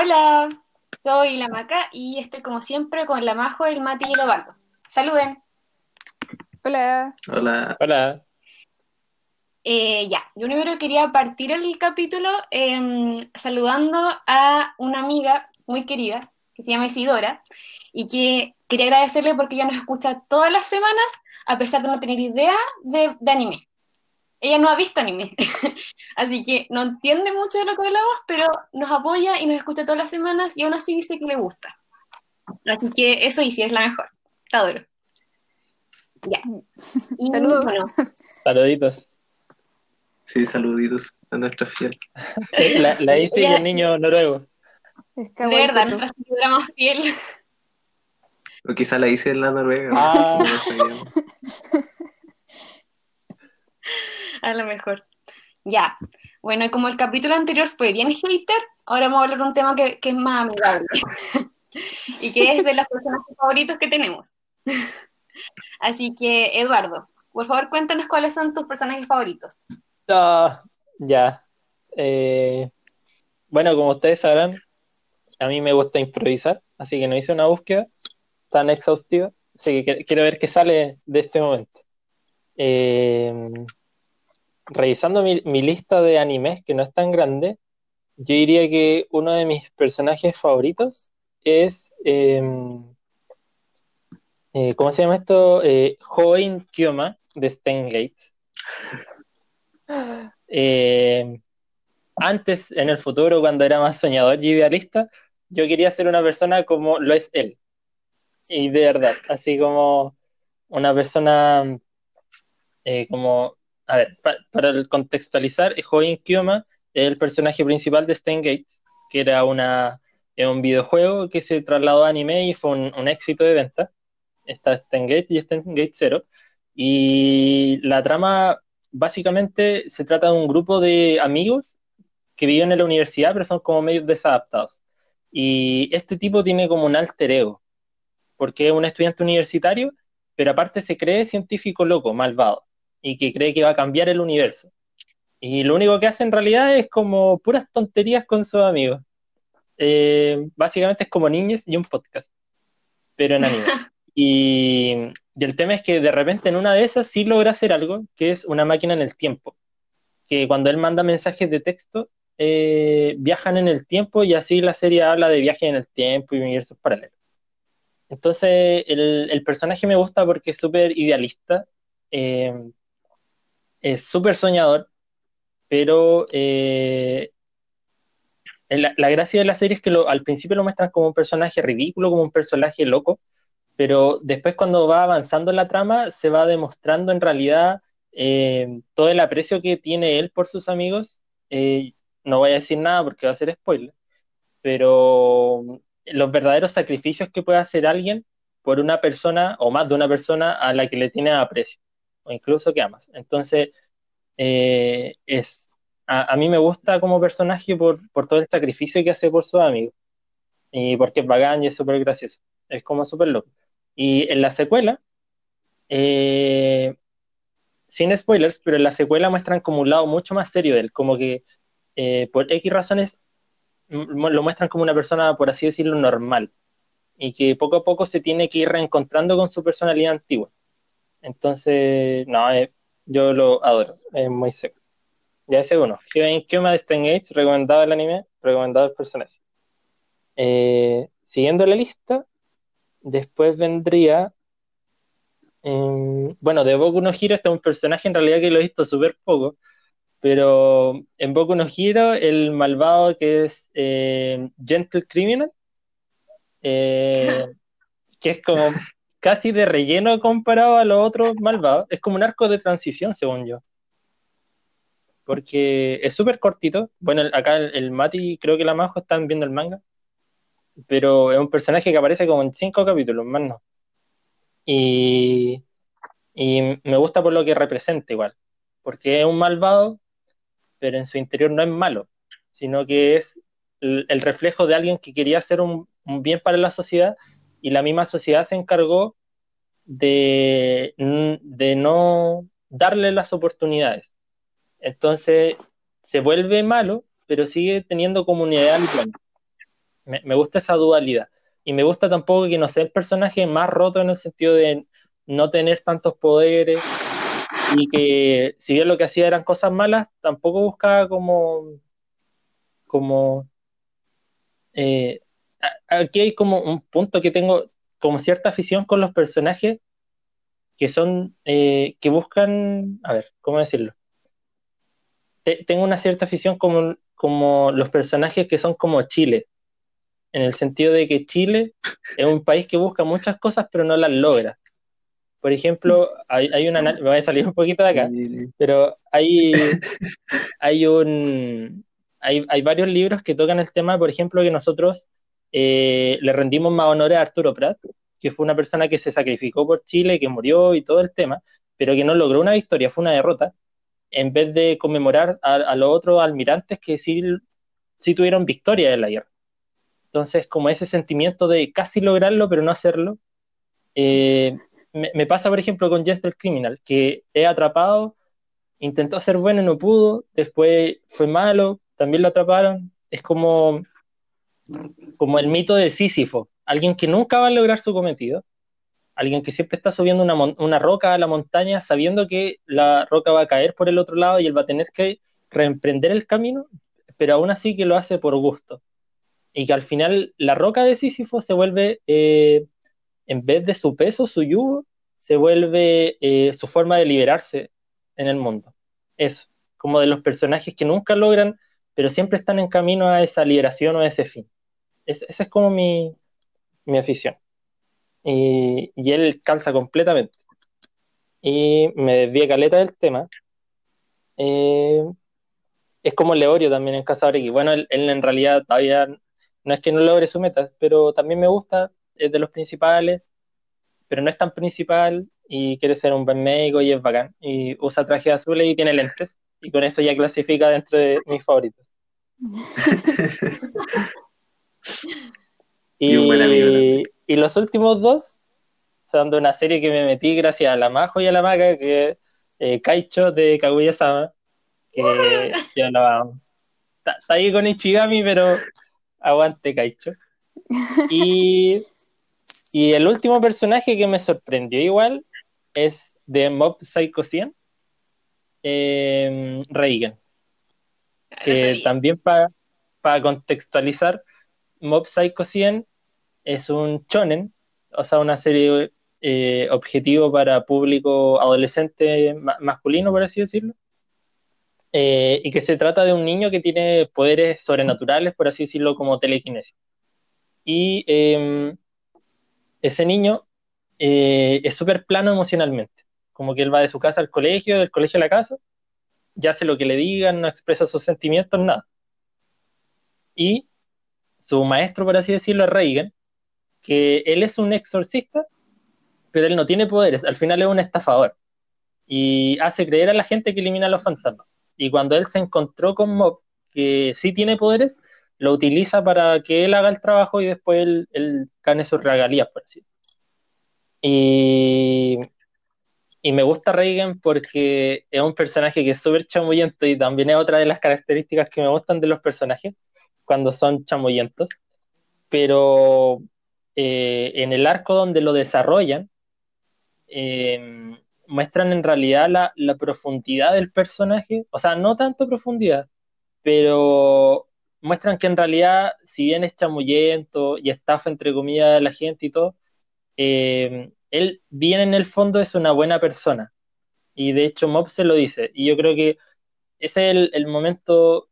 Hola, soy la Maca y estoy como siempre con la Majo, el Mati y el Eduardo. Saluden. Hola. Hola. Hola. Eh, ya, yo primero quería partir el capítulo em, saludando a una amiga muy querida que se llama Isidora y que quería agradecerle porque ella nos escucha todas las semanas a pesar de no tener idea de, de anime. Ella no ha visto anime, así que no entiende mucho de lo que hablamos, pero nos apoya y nos escucha todas las semanas y aún así dice que le gusta. Así que eso sí, es la mejor. Está duro. Ya. Y, Saludos. bueno, Saluditos. Sí, saluditos a nuestra fiel. La, la Isi y el niño noruego. Está de verdad, nuestra seguidora más fiel. O quizá la hice en la Noruega. Ah. no. A lo mejor. Ya. Bueno, y como el capítulo anterior fue bien hater, ahora vamos a hablar de un tema que, que es más amigable. y que es de los personajes favoritos que tenemos. Así que, Eduardo, por favor, cuéntanos cuáles son tus personajes favoritos. Ah, ya. Eh, bueno, como ustedes sabrán, a mí me gusta improvisar, así que no hice una búsqueda tan exhaustiva, así que qu- quiero ver qué sale de este momento. Eh, revisando mi, lista de animes, que no es tan grande, yo diría que uno de mis personajes favoritos es, eh, eh, ¿cómo se llama esto? Eh, Kyoma de Steins Gate. Eh, antes, en el futuro, cuando era más soñador y idealista, yo quería ser una persona como lo es él. Y de verdad, así como una persona eh, como, a ver, pa- para contextualizar, Hoen Kyoma es el personaje principal de Steins Gate, que era un videojuego que se trasladó a anime y fue un, éxito de venta. Está Steins Gate y Steins Gate Zero. Y la trama básicamente se trata de un grupo de amigos que viven en la universidad, pero son como medios desadaptados. Y este tipo tiene como un alter ego, porque es un estudiante universitario, pero aparte se cree científico loco, malvado, y que cree que va a cambiar el universo. Y lo único que hace en realidad es como puras tonterías con sus amigos. Eh, básicamente es como niños y un podcast, pero en anime. Y, y el tema es que de repente en una de esas sí logra hacer algo, que es una máquina en el tiempo. Que cuando él manda mensajes de texto, eh, viajan en el tiempo y así la serie habla de viajes en el tiempo y universos paralelos. Entonces, el, el personaje me gusta porque es súper idealista, eh, es súper soñador, pero eh, la, gracia de la serie es que al principio lo muestran como un personaje ridículo, como un personaje loco, pero después cuando va avanzando la trama se va demostrando en realidad eh, todo el aprecio que tiene él por sus amigos. Eh, no voy a decir nada porque va a ser spoiler, pero los verdaderos sacrificios que puede hacer alguien por una persona o más de una persona a la que le tiene aprecio o incluso que amas. Entonces, eh, es, a, mí me gusta como personaje por, por todo el sacrificio que hace por sus amigos y porque es bacán y es súper gracioso. Es como súper loco. Y en la secuela, eh, sin spoilers, pero en la secuela muestran como un lado mucho más serio de él, como que eh, por X razones lo muestran como una persona, por así decirlo, normal, y que poco a poco se tiene que ir reencontrando con su personalidad antigua. Entonces, no, eh, yo lo adoro, es muy seco. Ya ese uno. Kyoma de Steins Gate, recomendado el anime, recomendado el personaje. Eh, siguiendo la lista, después vendría. em, bueno, de Boku no Hero este es un personaje en realidad que lo he visto súper poco, pero en Boku no Hero el malvado que es eh, Gentle Criminal, eh, que es como casi de relleno comparado a los otros malvados, es como un arco de transición según yo. Porque es súper cortito. Bueno, acá el, Mati, creo que la Majo están viendo el manga pero es un personaje que aparece como en cinco capítulos, más no. Y, y me gusta por lo que representa igual, porque es un malvado, pero en su interior no es malo, sino que es el, reflejo de alguien que quería hacer un bien para la sociedad y la misma sociedad se encargó de, de no darle las oportunidades. Entonces se vuelve malo, pero sigue teniendo comunidad. Me, me gusta esa dualidad. Y me gusta tampoco que no sea el personaje más roto en el sentido de no tener tantos poderes y que si bien lo que hacía eran cosas malas, tampoco buscaba como, como, eh, aquí hay como un punto que tengo como cierta afición con los personajes que son, eh, que buscan, a ver, ¿cómo decirlo? Te- tengo una cierta afición como, como los personajes que son como Chile, en el sentido de que Chile es un país que busca muchas cosas pero no las logra. Por ejemplo, hay, hay una, me voy a salir un poquito de acá, pero hay, hay un hay, hay varios libros que tocan el tema, por ejemplo, que nosotros eh, le rendimos más honores a Arturo Prat, que fue una persona que se sacrificó por Chile, que murió y todo el tema, pero que no logró una victoria, fue una derrota, en vez de conmemorar a, los otros almirantes que sí, sí tuvieron victoria en la guerra. Entonces, como ese sentimiento de casi lograrlo, pero no hacerlo, eh, me, me pasa, por ejemplo, con Jester Criminal, que he atrapado intentó ser bueno y no pudo, después fue malo, también lo atraparon. Es como, como el mito de Sísifo, alguien que nunca va a lograr su cometido, alguien que siempre está subiendo una, una roca a la montaña sabiendo que la roca va a caer por el otro lado y él va a tener que reemprender el camino, pero aún así que lo hace por gusto. Y que al final la roca de Sísifo se vuelve, eh, en vez de su peso, su yugo, se vuelve eh, su forma de liberarse en el mundo. Eso, como de los personajes que nunca logran, pero siempre están en camino a esa liberación o a ese fin. Es- esa es como mi, mi afición. Y, y él calza completamente. Y me desvié caleta del tema. Eh, es como Leorio también en Cazador X. Bueno, él, él en realidad todavía no es que no logre su meta, pero también me gusta, es de los principales, pero no es tan principal y quiere ser un buen médico y es bacán. Y usa traje azul y tiene lentes. Y con eso ya clasifica dentro de mis favoritos. Y un buen amigo Y, también. y los últimos dos son de una serie que me metí gracias a la Majo y a la Maca, que es eh, Kaicho de Kaguya-sama, que yo lo amo. Está, está ahí con Ichigami, pero aguante Kaicho. Y, y el último personaje que me sorprendió igual es de Mob Psycho 100, eh, Reigen Ah, que también para contextualizar, Mob Psycho 100 es un shonen, o sea, una serie eh, objetivo para público adolescente ma- masculino, por así decirlo, eh, y que se trata de un niño que tiene poderes sobrenaturales, por así decirlo, como telequinesis. Y eh, ese niño eh, es súper plano emocionalmente, como que él va de su casa al colegio, del colegio a la casa, ya hace lo que le digan, no expresa sus sentimientos, nada. Y su maestro, por así decirlo, es Reagan, que él es un exorcista, pero él no tiene poderes, al final es un estafador. Y hace creer a la gente que elimina a los fantasmas. Y cuando él se encontró con Mob, que sí tiene poderes, lo utiliza para que él haga el trabajo y después él, él gane sus regalías, por así. Y, y me gusta Reagan porque es un personaje que es súper chamullento y también es otra de las características que me gustan de los personajes cuando son chamullentos. Pero eh, en el arco donde lo desarrollan, eh, muestran en realidad la, la profundidad del personaje, o sea, no tanto profundidad, pero muestran que en realidad, si bien es chamullento y estafa entre comillas a la gente y todo, eh, él bien en el fondo es una buena persona. Y de hecho Mob se lo dice. Y yo creo que ese es el, el momento,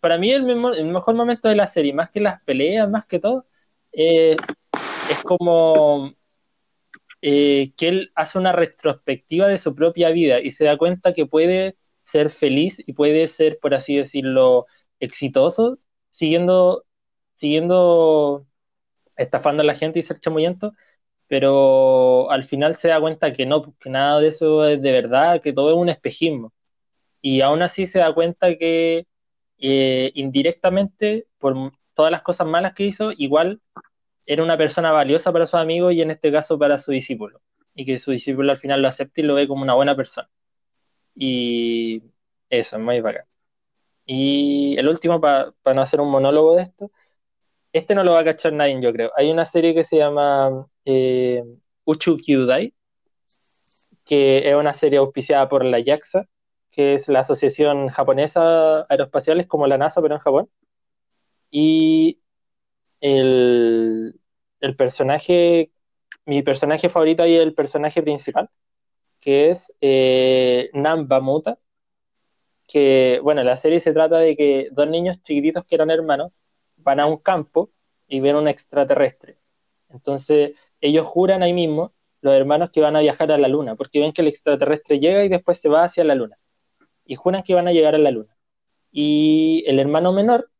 para mí el, memo- el mejor momento de la serie, más que las peleas, más que todo, eh, es como eh, que él hace una retrospectiva de su propia vida y se da cuenta que puede ser feliz y puede ser, por así decirlo, exitoso, siguiendo, siguiendo estafando a la gente y ser chamullento, pero al final se da cuenta que no, que nada de eso es de verdad, que todo es un espejismo. Y aún así se da cuenta que eh, indirectamente, por todas las cosas malas que hizo, igual era una persona valiosa para sus amigos y en este caso para su discípulo. Y que su discípulo al final lo acepta y lo ve como una buena persona. Y eso, es muy bacán. Y el último, para no hacer un monólogo de esto, este no lo va a cachar nadie, yo creo. Hay una serie que se llama eh, Uchu Kyudai, que es una serie auspiciada por la JAXA, que es la Asociación Japonesa Aeroespacial, es como la NASA, pero en Japón. Y el, el personaje, mi personaje favorito es el personaje principal, que es eh, Namba Muta, que, bueno, la serie se trata de que dos niños chiquititos que eran hermanos van a un campo y ven un extraterrestre. Entonces, ellos juran ahí mismo, los hermanos, que van a viajar a la luna, porque ven que el extraterrestre llega y después se va hacia la luna. Y juran que van a llegar a la luna. Y el hermano menor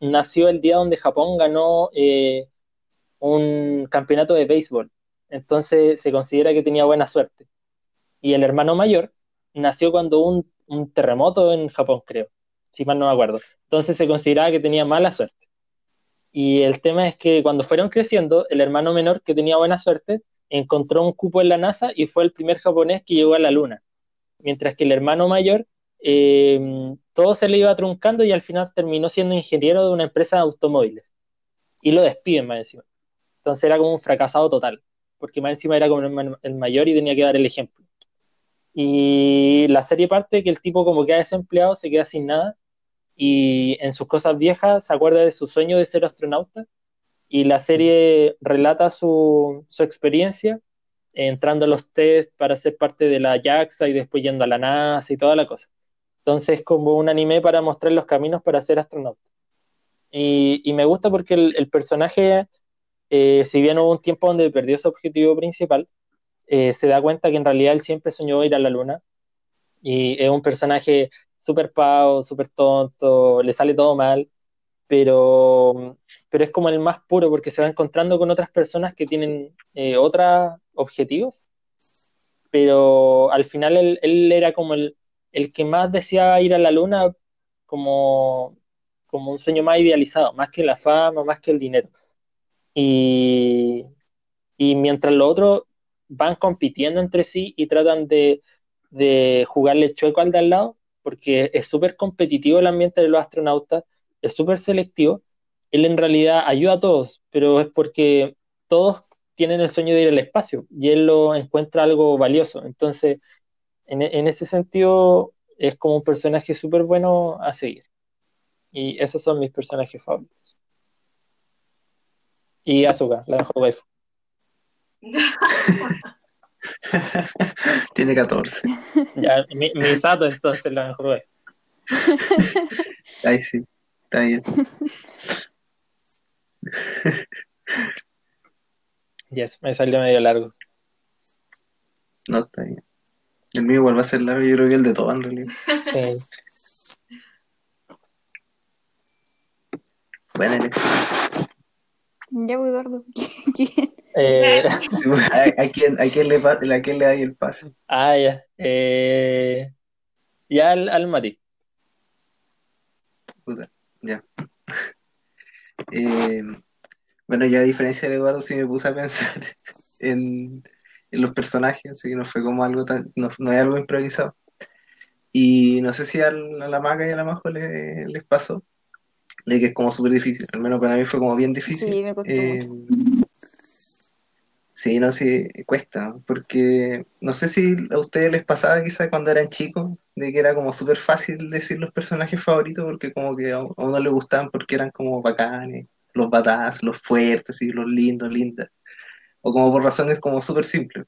nació el día donde Japón ganó eh, un campeonato de béisbol. Entonces se considera que tenía buena suerte. Y el hermano mayor nació cuando un, un terremoto en Japón, creo, si mal no me acuerdo. Entonces se consideraba que tenía mala suerte. Y el tema es que cuando fueron creciendo, el hermano menor, que tenía buena suerte, encontró un cupo en la NASA y fue el primer japonés que llegó a la Luna. Mientras que el hermano mayor, eh, todo se le iba truncando y al final terminó siendo ingeniero de una empresa de automóviles. Y lo despiden más encima. Entonces era como un fracasado total, porque más encima era como el mayor y tenía que dar el ejemplo. Y la serie parte que el tipo como queda desempleado, se queda sin nada y en sus cosas viejas se acuerda de su sueño de ser astronauta y la serie relata su, su experiencia entrando a los test para ser parte de la JAXA y después yendo a la NASA y toda la cosa. Entonces, como un anime para mostrar los caminos para ser astronauta. Y, y me gusta porque el, personaje, eh, si bien hubo un tiempo donde perdió su objetivo principal, eh, se da cuenta que en realidad él siempre soñó ir a la luna. Y es un personaje súper pavo, súper tonto, le sale todo mal, pero, pero es como el más puro porque se va encontrando con otras personas que tienen eh, otros objetivos, pero al final él, él era como el, el, que más deseaba ir a la luna como, como un sueño más idealizado, más que la fama, más que el dinero. Y, y mientras los otros van compitiendo entre sí y tratan de, de jugarle chueco al de al lado, porque es súper competitivo el ambiente de los astronautas, es súper selectivo. Él en realidad ayuda a todos, pero es porque todos tienen el sueño de ir al espacio y él lo encuentra algo valioso. Entonces, en, en ese sentido, es como un personaje súper bueno a seguir. Y esos son mis personajes favoritos. Y Asuka, la mejor waifu. Tiene 14. Ya, mi, mi Sato entonces la mejor waifu. Ahí sí, está bien. Yes, me salió medio largo. No, está bien. El mío igual va a ser largo, yo creo que el de todo en realidad. Sí. Buena elección. Ya voy, Eduardo. ¿Quién? Eh, Sí, bueno, ¿a, a quién, a, quién le, a quién le da el pase? ah, ya. Eh, ya al, al Mati. Puta, ya. Eh, bueno, ya a diferencia de Eduardo, sí me puse a pensar en, en los personajes, así que no fue como algo tan, no, no es algo improvisado. Y no sé si a la Maca y a la Majo le- les pasó, de que es como súper difícil, al menos para mí fue como bien difícil. Sí, me costó Eh, mucho. Sí, no sé, cuesta, porque no sé si a ustedes les pasaba quizás cuando eran chicos, de que era como súper fácil decir los personajes favoritos, porque como que a uno le gustaban porque eran como bacanes, los badass, los fuertes, y los lindos, lindas, o como por razones como súper simples.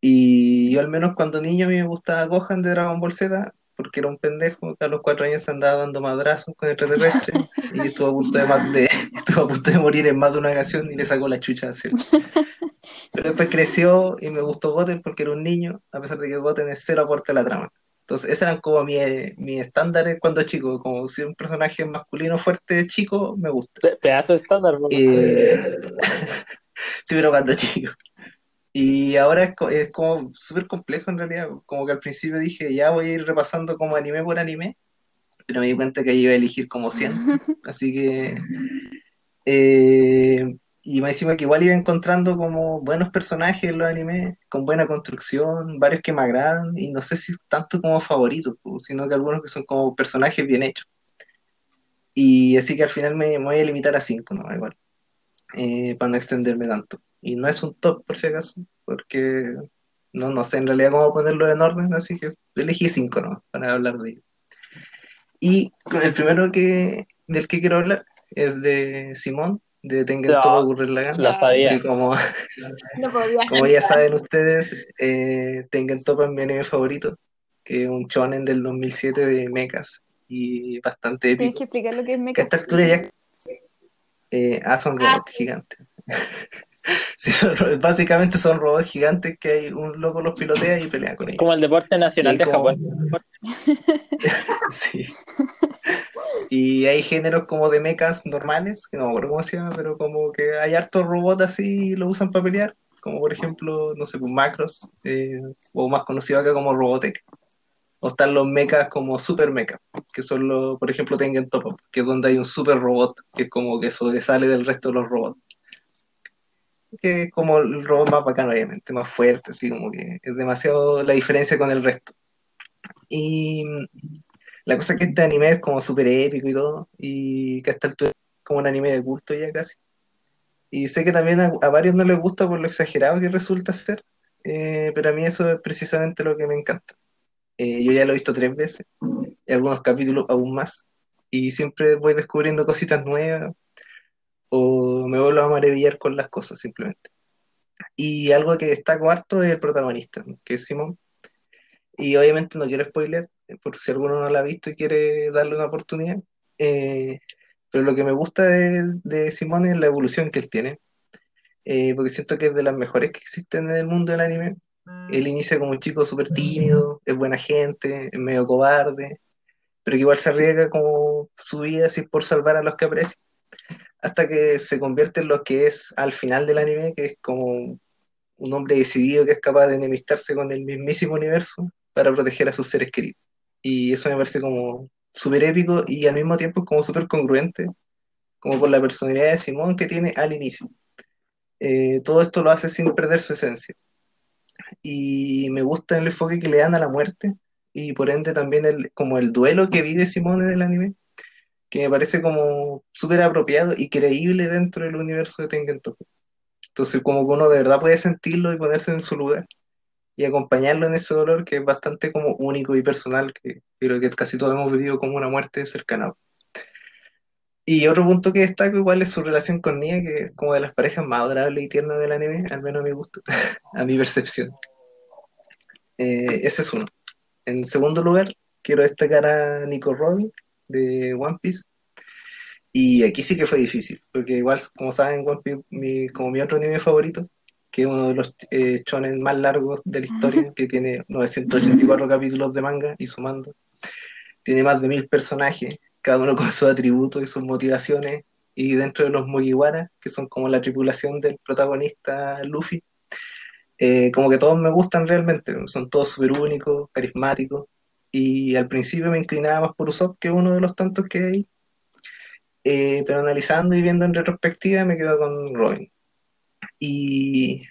Y yo al menos cuando niño a mí me gustaba Gohan de Dragon Ball Z, porque era un pendejo que a los cuatro años se andaba dando madrazos con extraterrestres y estuvo a punto de, ma- de- estuvo a punto de morir en más de una ocasión y le sacó la chucha a Cell. Pero después creció y me gustó Goten porque era un niño, a pesar de que Goten es cero aporte a la trama. Entonces, esos eran como mis mis estándares cuando chico, como si un personaje masculino fuerte chico, me gusta. Pe- Pedazo estándar, ¿no? Eh, sí, pero cuando chico. Y ahora es, co- es como súper complejo en realidad, como que al principio dije, ya voy a ir repasando como anime por anime, pero me di cuenta que iba a elegir como 100, así que... eh, y más encima que igual iba encontrando como buenos personajes en los animes, con buena construcción, varios que me agradan, y no sé si tanto como favoritos, sino que algunos que son como personajes bien hechos. Y así que al final me, me voy a limitar a 5, ¿no? Igual, eh, para no extenderme tanto. Y no es un top, por si acaso, porque no, no sé en realidad cómo ponerlo en orden, así que elegí 5, ¿no? Para hablar de ello. Y el primero que, del que quiero hablar es de Simón, de Tengen No, Toppa Gurren Lagann. Lo sabía. como, No podía. como ya saben ustedes, eh, Tengen Toppa es mi anime favorito, que es un shonen del 2007 de mechas y bastante Tienes épico. que explicar lo que es Que a esta altura ya... Eh, ah, son Ah, robots gigantes. Sí, son ro- básicamente son robots gigantes que hay un loco los pilotea y pelea con ellos. Como el deporte nacional de como- Japón. Sí. Y hay géneros como de mechas normales, que no me acuerdo cómo se llama, pero como que hay hartos robots así y lo usan para pelear, como por ejemplo, no sé, pues Macros, eh, o más conocido acá como Robotech. O están los mechas como super mechas, que son los, por ejemplo, Tengen Toppa, que es donde hay un super robot, que es como que sobresale del resto de los robots. Que es como el robot más bacano, obviamente, más fuerte, así como que es demasiado la diferencia con el resto. Y la cosa es que este anime es como súper épico y todo, y que hasta altura es como un anime de culto ya casi. Y sé que también a, a varios no les gusta por lo exagerado que resulta ser, eh, pero a mí eso es precisamente lo que me encanta. Eh, yo ya lo he visto tres veces, y algunos capítulos aún más, y siempre voy descubriendo cositas nuevas, me vuelvo a maravillar con las cosas simplemente. Y algo que destaco harto es el protagonista, que es Simón. Y obviamente no quiero spoiler, por si alguno no la ha visto y quiere darle una oportunidad. Eh, pero lo que me gusta de, de Simón es la evolución que él tiene, eh, porque siento que es de las mejores que existen en el mundo del anime. Él inicia como un chico súper tímido, es buena gente, es medio cobarde, pero que igual se arriesga como su vida así por salvar a los que aprecia, hasta que se convierte en lo que es al final del anime, que es como un hombre decidido que es capaz de enemistarse con el mismísimo universo para proteger a sus seres queridos. Y eso me parece como súper épico y al mismo tiempo como súper congruente, como por la personalidad de Simón que tiene al inicio. Eh, todo esto lo hace sin perder su esencia. Y me gusta el enfoque que le dan a la muerte y por ende también el, como el duelo que vive Simón en el anime, que me parece como súper apropiado y creíble dentro del universo de Tengen. Entonces como que uno de verdad puede sentirlo y ponerse en su lugar y acompañarlo en ese dolor que es bastante como único y personal, que creo que casi todos hemos vivido como una muerte cercana. Y otro punto que destaco igual es su relación con Nia, que es como de las parejas más adorables y tiernas del anime, al menos a mi gusto, a mi percepción. Eh, ese es uno. En segundo lugar, quiero destacar a Nico Robin de One Piece. Y aquí sí que fue difícil, porque igual, como saben, One Piece, mi, como mi otro anime favorito, que es uno de los eh, shonen más largos de la historia, que tiene 984 capítulos de manga y sumando. Tiene más de mil personajes, cada uno con sus atributos y sus motivaciones. Y dentro de los Mugiwara, que son como la tripulación del protagonista Luffy, eh, como que todos me gustan realmente, son todos súper únicos, carismáticos. Y al principio me inclinaba más por Usopp, que uno de los tantos que hay. Eh, pero analizando y viendo en retrospectiva, me quedo con Robin. Y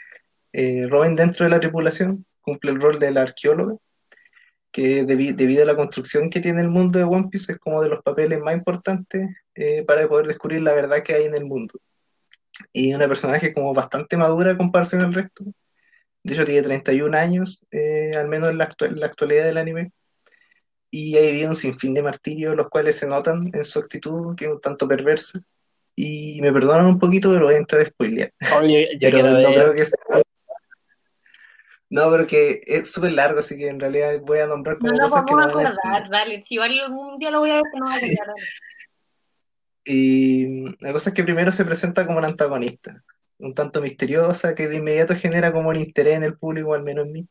eh, Robin dentro de la tripulación cumple el rol del arqueólogo, que debi debido a la construcción que tiene el mundo de One Piece es como de los papeles más importantes eh, para poder descubrir la verdad que hay en el mundo. Y una personaje como bastante madura en comparación al resto. De hecho tiene 31 años, eh, al menos en la, actualidad del anime. Y ha vivido un sinfín de martirios, los cuales se notan en su actitud, que es un tanto perversa. Y me perdonan un poquito, pero voy a entrar a spoilear. Oye, yo pero quiero no ver. creo que sea... No, es súper largo, así que en realidad voy a nombrar como no nos cosas que vamos no a van a acordar, dale. Si algún día lo voy a ver, que no va a acordar. Y la cosa es que primero se presenta como una antagonista, un tanto misteriosa, que de inmediato genera como el interés en el público, al menos en mí.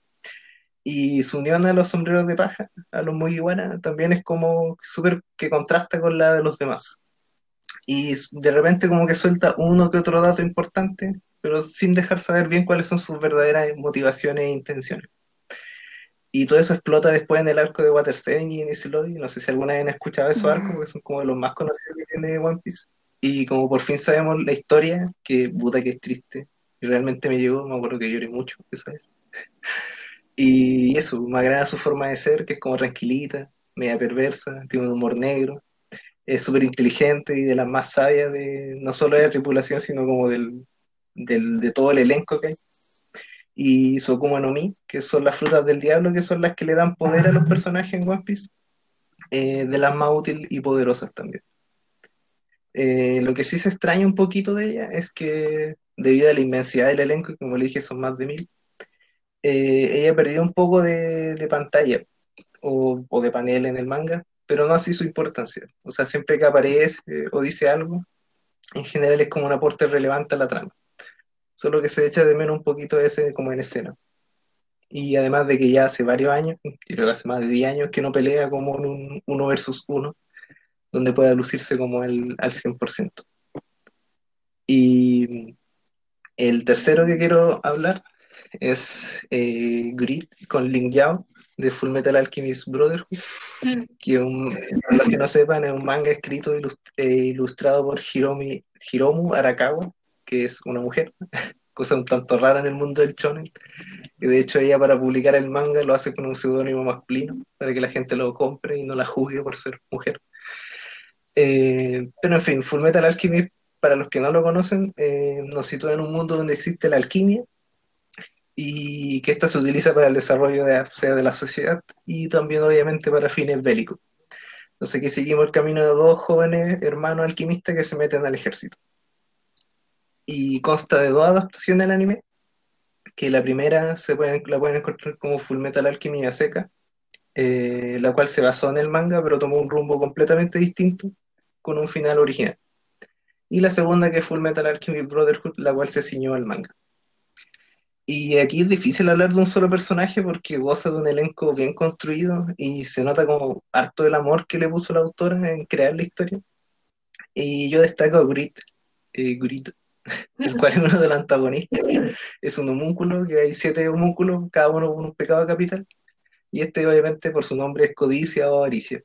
Y su unión a los sombreros de paja, a los Mugiwara, también es como súper que contrasta con la de los demás. Y de repente como que suelta uno que otro dato importante, pero sin dejar saber bien cuáles son sus verdaderas motivaciones e intenciones. Y todo eso explota después en el arco de Water 7 y en Easy Lobby. No sé si alguna vez han escuchado esos arcos, porque son como los más conocidos que tiene One Piece. Y como por fin sabemos la historia, que puta que es triste, y realmente me llegó, me acuerdo que lloré mucho esa vez. Y eso, me agrada su forma de ser, que es como tranquilita, media perversa, tiene un humor negro. es súper inteligente y de las más sabias de no solo de la tripulación, sino como del, del- de todo el elenco que hay. Y su Akuma no Mi, que son las frutas del diablo, que son las que le dan poder a los personajes en One Piece, eh, de las más útiles y poderosas también. Eh, lo que sí se extraña un poquito de ella es que, debido a la inmensidad del elenco, y como le dije, son más de mil, eh, ella perdió un poco de, de pantalla o, o de panel en el manga, pero no así su importancia. O sea, siempre que aparece eh, o dice algo, en general es como un aporte relevante a la trama. Solo que se echa de menos un poquito ese como en escena. Y además de que ya hace varios años, creo que hace más de 10 años, que no pelea como en un uno versus uno, donde pueda lucirse como el, al 100%. Y el tercero que quiero hablar es eh, Grid con Lin Yao de Full Metal Alchemist Brotherhood, que para los que no sepan es un manga escrito e ilustrado por Hiromi, Hiromu Arakawa, que es una mujer, cosa un tanto rara en el mundo del shonen. Y de hecho ella para publicar el manga lo hace con un seudónimo masculino, para que la gente lo compre y no la juzgue por ser mujer. Eh, pero en fin, Full Metal Alchemist, para los que no lo conocen, eh, nos sitúa en un mundo donde existe la alquimia y que ésta se utiliza para el desarrollo de, de la sociedad y también obviamente para fines bélicos. Entonces aquí seguimos el camino de dos jóvenes hermanos alquimistas que se meten al ejército. Y consta de dos adaptaciones del anime, que la primera se pueden, la pueden encontrar como Full Metal Alchemy a seca, eh, la cual se basó en el manga, pero tomó un rumbo completamente distinto, con un final original. Y la segunda que es Full Metal Alchemy Brotherhood, la cual se ciñó al manga. Y aquí es difícil hablar de un solo personaje porque goza de un elenco bien construido y se nota como harto el amor que le puso la autora en crear la historia. Y yo destaco a Grit, eh, el cual es uno de los antagonistas. Es un homúnculo, que hay siete homúnculos, cada uno con un pecado capital. Y este obviamente por su nombre es codicia o avaricia.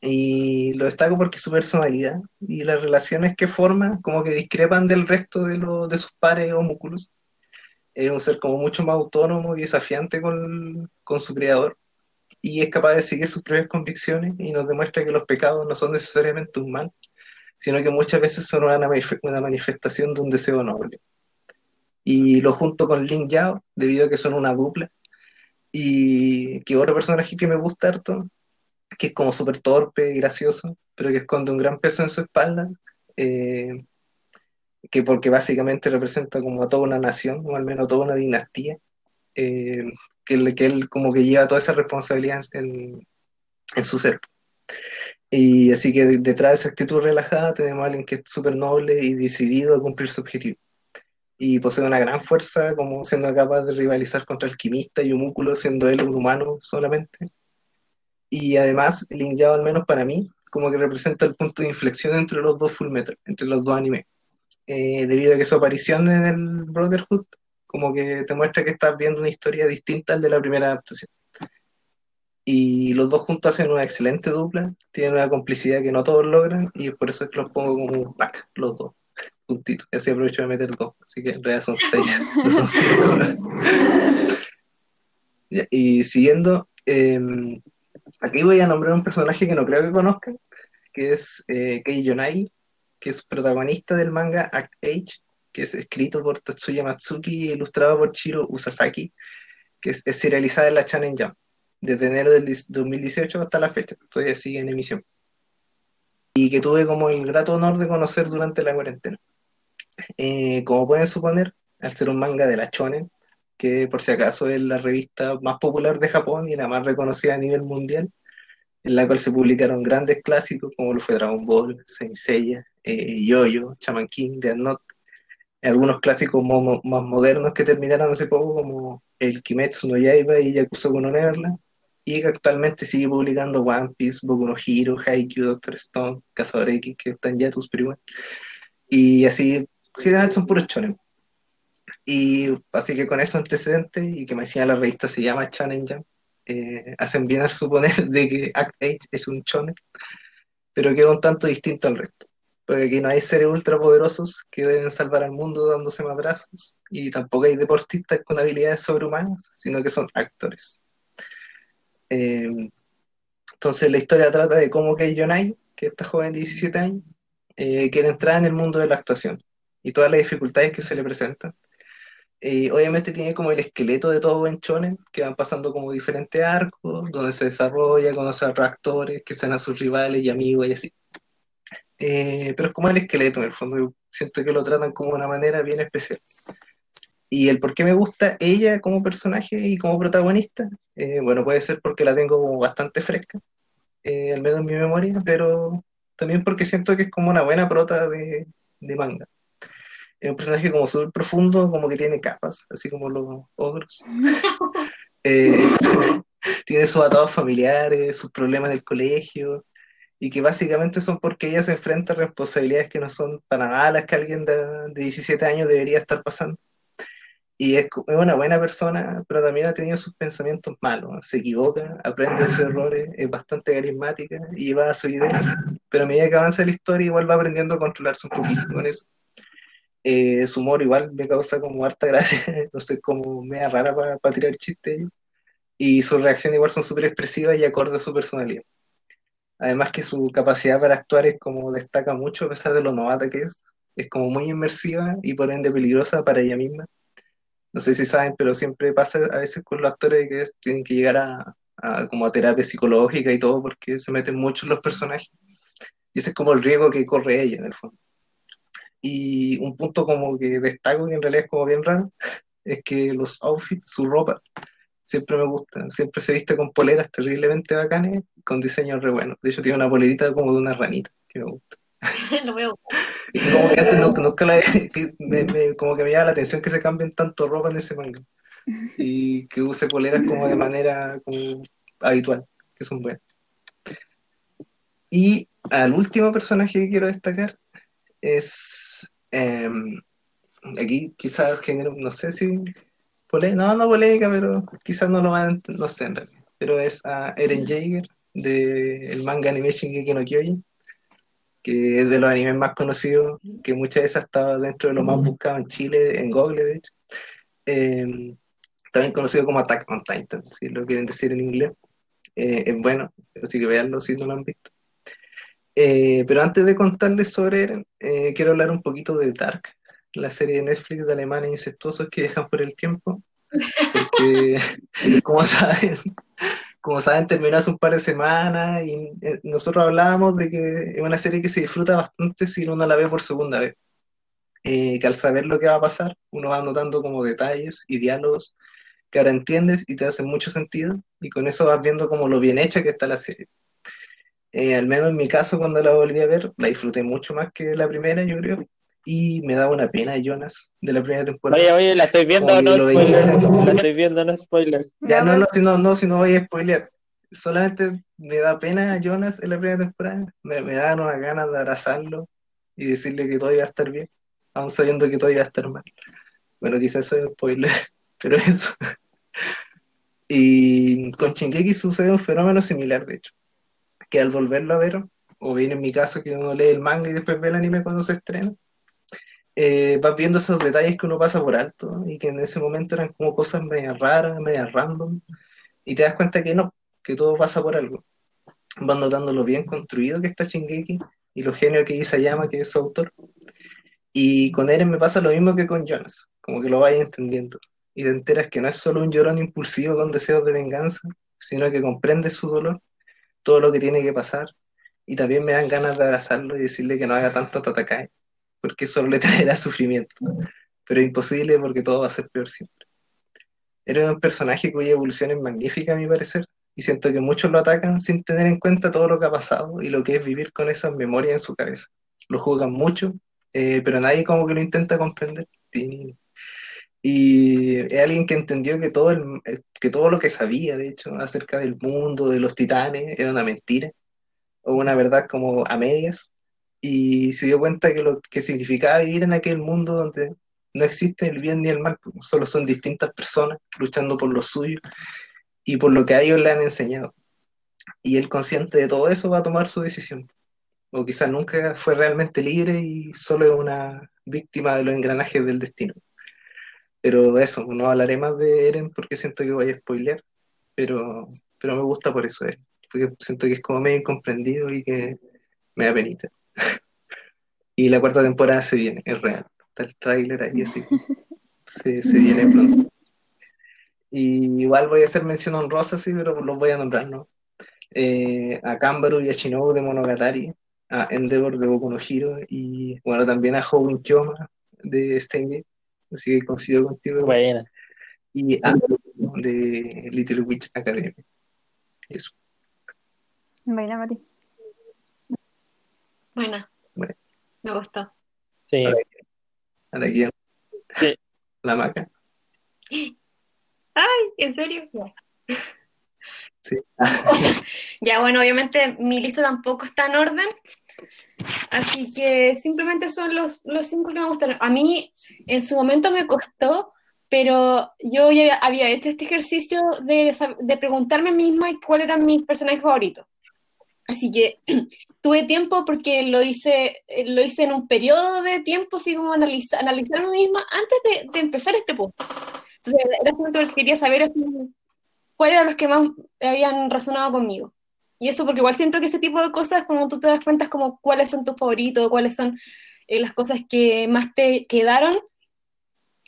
Y lo destaco porque su personalidad y las relaciones que forma como que discrepan del resto de, los de sus pares homúnculos es un ser como mucho más autónomo y desafiante con, con su creador y es capaz de seguir sus propias convicciones y nos demuestra que los pecados no son necesariamente un mal, sino que muchas veces son una, manif- una manifestación de un deseo noble. Y lo junto con Lin Yao, debido a que son una dupla, y que otro personaje que me gusta harto, que es como súper torpe y gracioso, pero que esconde un gran peso en su espalda, eh, que porque básicamente representa como a toda una nación, o al menos toda una dinastía, eh, que, que él como que lleva toda esa responsabilidad en, en su ser. Y así que de- detrás de esa actitud relajada tenemos a alguien que es súper noble y decidido a cumplir su objetivo. Y posee una gran fuerza, como siendo capaz de rivalizar contra alquimista y homúnculo, siendo él un humano solamente. Y además, Lin Yao, al menos para mí, como que representa el punto de inflexión entre los dos Full Metal, entre los dos animes. Eh, debido a que su aparición en el Brotherhood, como que te muestra que estás viendo una historia distinta al de la primera adaptación. Y los dos juntos hacen una excelente dupla, tienen una complicidad que no todos logran, y por eso es que los pongo como un pack, los dos, juntitos. Y así aprovecho de meter dos, así que en realidad son seis, no son cinco. Y siguiendo, eh, aquí voy a nombrar un personaje que no creo que conozcan, que es eh, Kei Yonagi, que es protagonista del manga Act Age, que es escrito por Tatsuya Matsuki y ilustrado por Chiro Usasaki, que es, es serializada en la Shonen Jump, desde enero del 2018 hasta la fecha, todavía sigue en emisión. Y que tuve como el grato honor de conocer durante la cuarentena. Eh, como pueden suponer, al ser un manga de la Shonen, que por si acaso es la revista más popular de Japón y la más reconocida a nivel mundial, en la cual se publicaron grandes clásicos como lo fue Dragon Ball, Saint Seiya, eh, Yo-Yo, Shaman King, Death Note, algunos clásicos más modernos que terminaron hace poco como el Kimetsu no Yaiba y Yakusoku no Neverland, y que actualmente sigue publicando One Piece, Boku no Hero, Haikyuu, Doctor Stone, Cazador X, que están ya tus igual. Y así, en general son puros shonen. Y así que con esos antecedentes, y que me decía la revista se llama Shonen Jump, eh, hacen bien al suponer de que Act Age es un shonen, pero queda un tanto distinto al resto. Porque aquí no hay seres ultrapoderosos que deben salvar al mundo dándose madrazos, y tampoco hay deportistas con habilidades sobrehumanas, sino que son actores. Eh, entonces la historia trata de cómo Kei Yonai, que esta joven de 17 años eh, quiere entrar en el mundo de la actuación y todas las dificultades que se le presentan. Obviamente tiene como el esqueleto de todo buen shonen, que van pasando como diferentes arcos, donde se desarrolla, conoce a otros actores, que sean a sus rivales y amigos y así. Eh, pero es como el esqueleto en el fondo, siento que lo tratan como de una manera bien especial. Y el por qué me gusta ella como personaje y como protagonista, eh, bueno, puede ser porque la tengo bastante fresca, eh, al menos en mi memoria, pero también porque siento que es como una buena prota de, de manga. Es un personaje como súper profundo, como que tiene capas, así como los ogros. Eh, tiene sus atados familiares, sus problemas del colegio, y que básicamente son porque ella se enfrenta a responsabilidades que no son para nada las que alguien de, de 17 años debería estar pasando y es, es, una buena persona, pero también ha tenido sus pensamientos malos, se equivoca, aprende de sus errores, es bastante carismática y va a su idea, pero a medida que avanza la historia igual va aprendiendo a controlarse un poquito con eso. Eh, su humor igual me causa como harta gracia, no sé, como media rara para pa tirar chistes, y sus reacciones igual son súper expresivas y acorde a su personalidad. Además que su capacidad para actuar es como destaca mucho a pesar de lo novata que es, es como muy inmersiva y por ende peligrosa para ella misma no sé si saben, pero siempre pasa a veces con los actores que tienen que llegar a, a, como a terapia psicológica y todo porque se meten mucho los personajes. Y ese es como el riesgo que corre ella en el fondo. Y un punto como que destaco, que en realidad es como bien raro, es que los outfits, su ropa, siempre me gustan. Siempre se viste con poleras terriblemente bacanes, con diseños re buenos. De hecho, tiene una polerita como de una ranita, que me gusta. Lo veo. Y como que antes no, nunca la, que me, me, como que me llama la atención que se cambien tanto ropa en ese manga. Y que use poleras como de manera como habitual, que son buenas. Y al último personaje que quiero destacar es. Eh, aquí quizás genero, no sé si. Polémica, no, no polémica, pero quizás no lo van a no sé en realidad. Pero es a Eren Jaeger del de manga anime Shingeki no Kyojin que es de los animes más conocidos, que muchas veces ha estado dentro de lo más buscado en Chile, en Google, de hecho. Eh, también conocido como Attack on Titan, si lo quieren decir en inglés. Eh, es bueno, así que veanlo si no lo han visto. Eh, pero antes de contarles sobre Eren, quiero hablar un poquito de Dark, la serie de Netflix de alemanes incestuosos que dejan por el tiempo. Porque, como saben, como saben, terminó hace un par de semanas y eh, nosotros hablábamos de que es una serie que se disfruta bastante si uno la ve por segunda vez. Eh, que al saber lo que va a pasar, uno va notando como detalles y diálogos que ahora entiendes y te hacen mucho sentido y con eso vas viendo como lo bien hecha que está la serie. Eh, al menos en mi caso, cuando la volví a ver, la disfruté mucho más que la primera, yo creo, y me daba una pena Jonas de la primera temporada. Oye, oye, la estoy viendo, no spoiler. La estoy viendo, no spoiler. Ya, no, no, si no, no, si no voy a spoiler. Solamente me da pena a Jonas en la primera temporada. Me, me dan unas ganas de abrazarlo y decirle que todo iba a estar bien, aún sabiendo que todo iba a estar mal. Bueno, quizás eso es spoiler, pero eso. Y con Shingeki sucede un fenómeno similar, de hecho, que al volverlo a ver, o bien en mi caso que uno lee el manga y después ve el anime cuando se estrena, eh, vas viendo esos detalles que uno pasa por alto y que en ese momento eran como cosas medio raras, medio random, y te das cuenta que no, que todo pasa por algo. Vas notando lo bien construido que está Shingeki y lo genio que Isayama, que es su autor. Y con Eren me pasa lo mismo que con Jonas, como que lo vayas entendiendo. Y te enteras que no es solo un llorón impulsivo con deseos de venganza, sino que comprende su dolor, todo lo que tiene que pasar. Y también me dan ganas de abrazarlo y decirle que no haga tanto tatakai porque solo le traerá sufrimiento. Pero imposible porque todo va a ser peor siempre. Era un personaje cuya evolución es magnífica, a mi parecer, y siento que muchos lo atacan sin tener en cuenta todo lo que ha pasado y lo que es vivir con esas memorias en su cabeza. Lo juzgan mucho, eh, pero nadie como que lo intenta comprender. Y es alguien que entendió que todo, el, que todo lo que sabía, de hecho, acerca del mundo, de los titanes, era una mentira, o una verdad como a medias, y se dio cuenta que lo que significaba vivir en aquel mundo donde no existe el bien ni el mal, pues, solo son distintas personas luchando por lo suyo y por lo que a ellos le han enseñado. Y él consciente de todo eso va a tomar su decisión. O quizás nunca fue realmente libre y solo es una víctima de los engranajes del destino. Pero eso, no hablaré más de Eren porque siento que voy a spoilear, pero, pero me gusta por eso, Eren, porque siento que es como medio incomprendido y que me da penita. Y la cuarta temporada se viene, es real. Está el tráiler ahí así. Se, se viene pronto. Y igual voy a hacer mención honrosa, sí, pero los voy a nombrar, ¿no? Eh, a Kambaru y a Shinobu de Monogatari, a Endeavor de Boku no Hero y bueno, también a Hogan Kyoma de Stenge, así que coincido contigo. Buena. Y a de Little Witch Academy. Eso. Baila, Mati. Buena. Bueno. Me gustó. Sí. Ahora quién. Sí. La maca. Ay, ¿en serio? Ya. Sí. Ya, bueno, obviamente mi lista tampoco está en orden, así que simplemente son los, los cinco que me gustaron. A mí en su momento me costó, pero yo ya había hecho este ejercicio de, de preguntarme misma cuál era mi personaje favorito. Así que tuve tiempo porque lo hice, eh, lo hice en un periodo de tiempo, así como analiza, analizar a misma antes de, empezar este punto. Entonces, era lo que quería saber cuáles eran los que más habían resonado conmigo. Y eso porque igual siento que ese tipo de cosas, como tú te das cuenta, como cuáles son tus favoritos, cuáles son eh, las cosas que más te quedaron.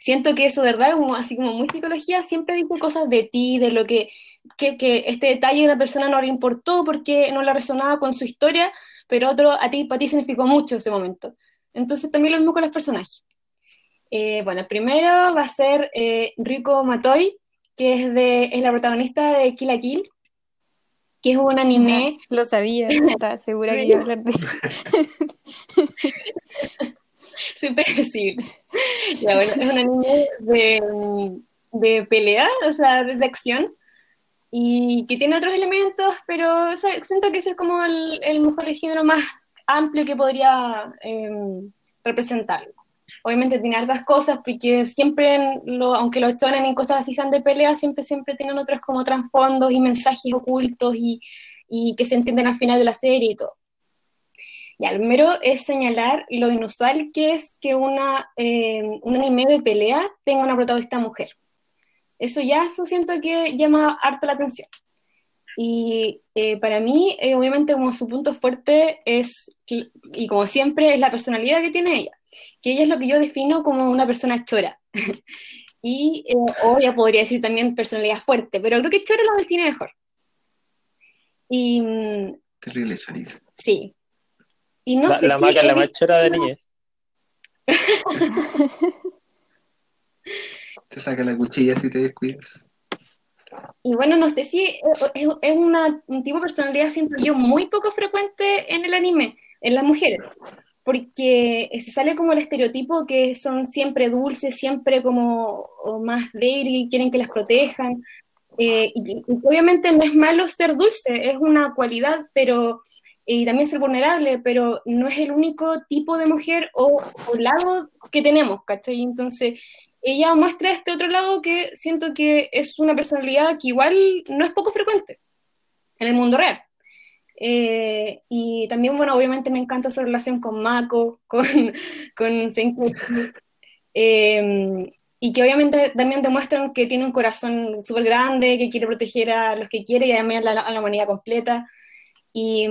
Siento que eso, de verdad, como, así como muy psicología, siempre dice cosas de ti, de lo que, que, que este detalle a la persona no le importó porque no le resonaba con su historia, pero otro a ti, para ti significó mucho ese momento. Entonces también lo mismo con los personajes. Eh, bueno, el primero va a ser eh, Riko Matoi, que es, de, es la protagonista de Kill la Kill, que es un anime Lo sabía, estaba segura que iba a hablar de Soy predecible. Ya, bueno, es un anime de, de pelea, o sea, de, acción, y que tiene otros elementos, pero siento que ese es como el, mejor género más amplio que podría eh, representarlo. Obviamente tiene hartas cosas, porque siempre, lo, aunque lo tonen en cosas así sean de pelea, siempre, siempre tienen otros como trasfondos y mensajes ocultos y, y que se entienden al final de la serie y todo. Ya, el primero es señalar lo inusual que es que una, eh, un anime de pelea tenga una protagonista mujer. Eso ya eso siento que llama harto la atención. Y eh, para mí, eh, obviamente, como su punto fuerte es, y como siempre, es la personalidad que tiene ella. Que ella es lo que yo defino como una persona chora. y, eh, o ya podría decir también personalidad fuerte, pero creo que chora lo define mejor. Y mm, Terrible chorizo. sí. Y no la sé la si maca la más visto- chora de niñez. Te saca la cuchilla si te descuidas. Y bueno, no sé si es, una- un tipo de personalidad, siento yo, muy poco frecuente en el anime, en las mujeres, porque se sale como el estereotipo que son siempre dulces, siempre como más débiles y quieren que las protejan. Eh, y, y obviamente no es malo ser dulce, es una cualidad, pero y también ser vulnerable, pero no es el único tipo de mujer o, lado que tenemos, ¿cachai? Entonces, ella muestra este otro lado que siento que es una personalidad que igual no es poco frecuente en el mundo real. Eh, y también, bueno, obviamente me encanta su relación con Mako, con, con Senki, eh, y que obviamente también demuestran que tiene un corazón súper grande, que quiere proteger a los que quiere y además a la humanidad completa. Y,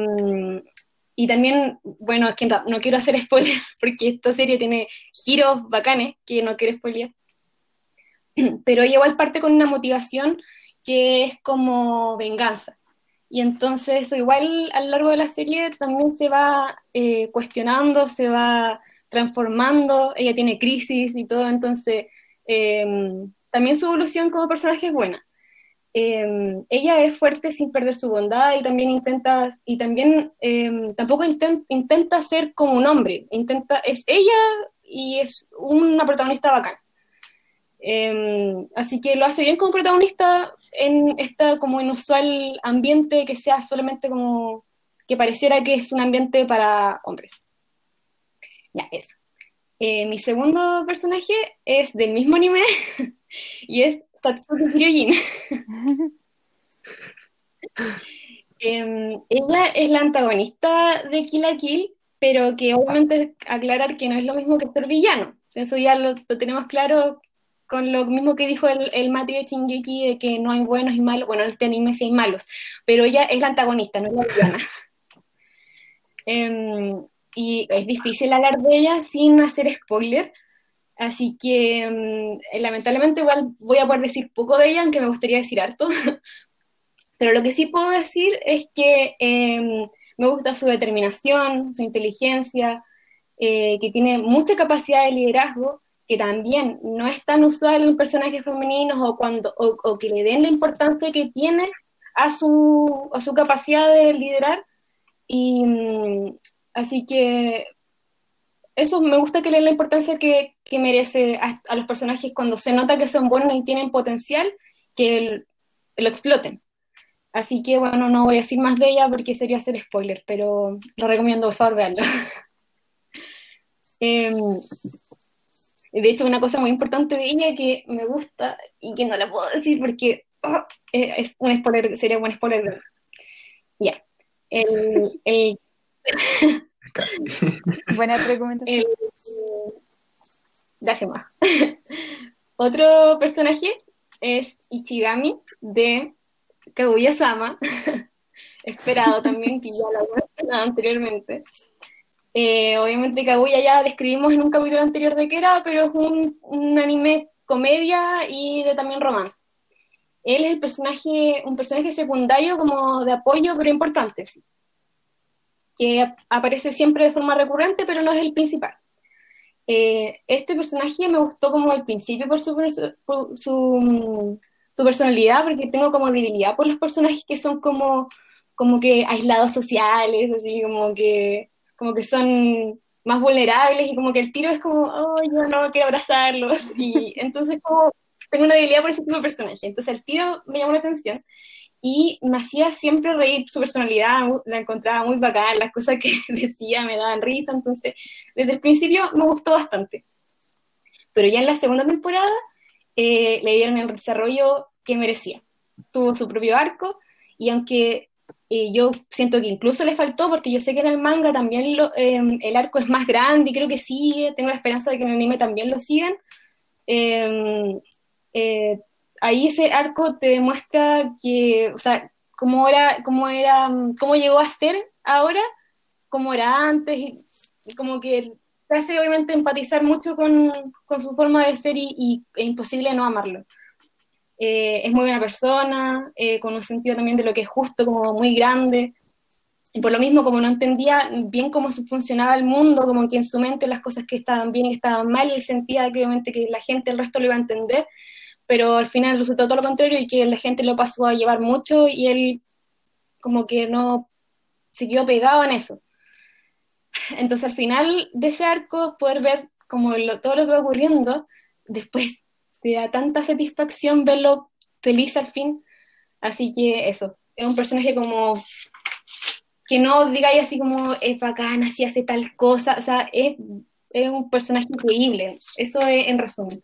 y también, bueno, es que no, quiero hacer spoiler porque esta serie tiene giros bacanes que no quiero spoilear. Pero ella igual parte con una motivación que es como venganza. Y entonces igual a lo largo de la serie también se va eh, cuestionando, se va transformando, ella tiene crisis y todo, entonces eh, también su evolución como personaje es buena. Eh, ella es fuerte sin perder su bondad y también intenta, y también eh, tampoco inten- intenta ser como un hombre, intenta, es ella y es una protagonista bacana. Eh, así que lo hace bien como protagonista en esta como inusual ambiente que sea solamente como que pareciera que es un ambiente para hombres. Ya, eso. Eh, mi segundo personaje es del mismo anime y es Tatsuki Hiryojin. Eh, ella es la antagonista de Kill la Kill, pero que obviamente aclarar que no es lo mismo que ser villano. Eso ya lo, tenemos claro con lo mismo que dijo el, el Mati de Shingeki, de que no hay buenos y malos. Bueno, en este anime sí hay malos, pero ella es la antagonista, no es la villana. Em, y es difícil hablar de ella sin hacer spoiler, así que em, lamentablemente igual voy a poder decir poco de ella, aunque me gustaría decir harto. Pero lo que sí puedo decir es que em, me gusta su determinación, su inteligencia, eh, que tiene mucha capacidad de liderazgo, que también no es tan usual en personajes femeninos o, cuando, o, que le den la importancia que tiene a su, a su capacidad de liderar. Y mm, así que eso me gusta que le den la importancia que, que merece a, los personajes cuando se nota que son buenos y tienen potencial, que lo exploten. Así que bueno, no voy a decir más de ella porque sería hacer spoiler, pero lo recomiendo, por favor, veanlo. Em, de hecho, una cosa muy importante de ella que me gusta y que no la puedo decir porque oh, eh, es un spoiler, sería un spoiler. Ya. El, Buena recomendación. Gracias, más. Otro personaje es Ichigami de Kaguya-sama, esperado también, que ya lo mencionado anteriormente. Eh, obviamente Kaguya ya describimos en un capítulo anterior de qué era, pero es un, un anime comedia y de también romance. Él es el personaje, un personaje secundario como de apoyo, pero importante, sí. Que aparece siempre de forma recurrente, pero no es el principal. Eh, este personaje me gustó como al principio por su, su su personalidad, porque tengo como debilidad por los personajes que son como, como que aislados sociales, así como que, como que son más vulnerables y como que el tiro es como, oh, yo no quiero abrazarlos. Y entonces como tengo una debilidad por ese tipo de personaje. Entonces el tiro me llamó la atención y me hacía siempre reír su personalidad, la encontraba muy bacán, las cosas que decía me daban risa, entonces desde el principio me gustó bastante. Pero ya en la segunda temporada eh, le dieron el desarrollo que merecía. Tuvo su propio arco y aunque eh, yo siento que incluso le faltó, porque yo sé que en el manga también em, el arco es más grande y creo que sigue, tengo la esperanza de que en el anime también lo sigan. Ahí ese arco te demuestra que, o sea, cómo era, cómo era, cómo llegó a ser ahora, cómo era antes, y como que te hace obviamente empatizar mucho con, con su forma de ser y, y es imposible no amarlo. Eh, es muy buena persona, eh, con un sentido también de lo que es justo, como muy grande. Y por lo mismo, como no entendía bien cómo funcionaba el mundo, como que en su mente las cosas que estaban bien y estaban mal, él sentía que obviamente que la gente, el resto lo iba a entender, pero al final resultó todo lo contrario y que la gente lo pasó a llevar mucho y él como que no se quedó pegado en eso. Entonces al final de ese arco, poder ver como todo lo que va ocurriendo, después te da tanta satisfacción verlo feliz al fin. Así que eso, es un personaje como que no digáis así como es bacán, así hace tal cosa, o sea, es, un personaje increíble, eso es en resumen.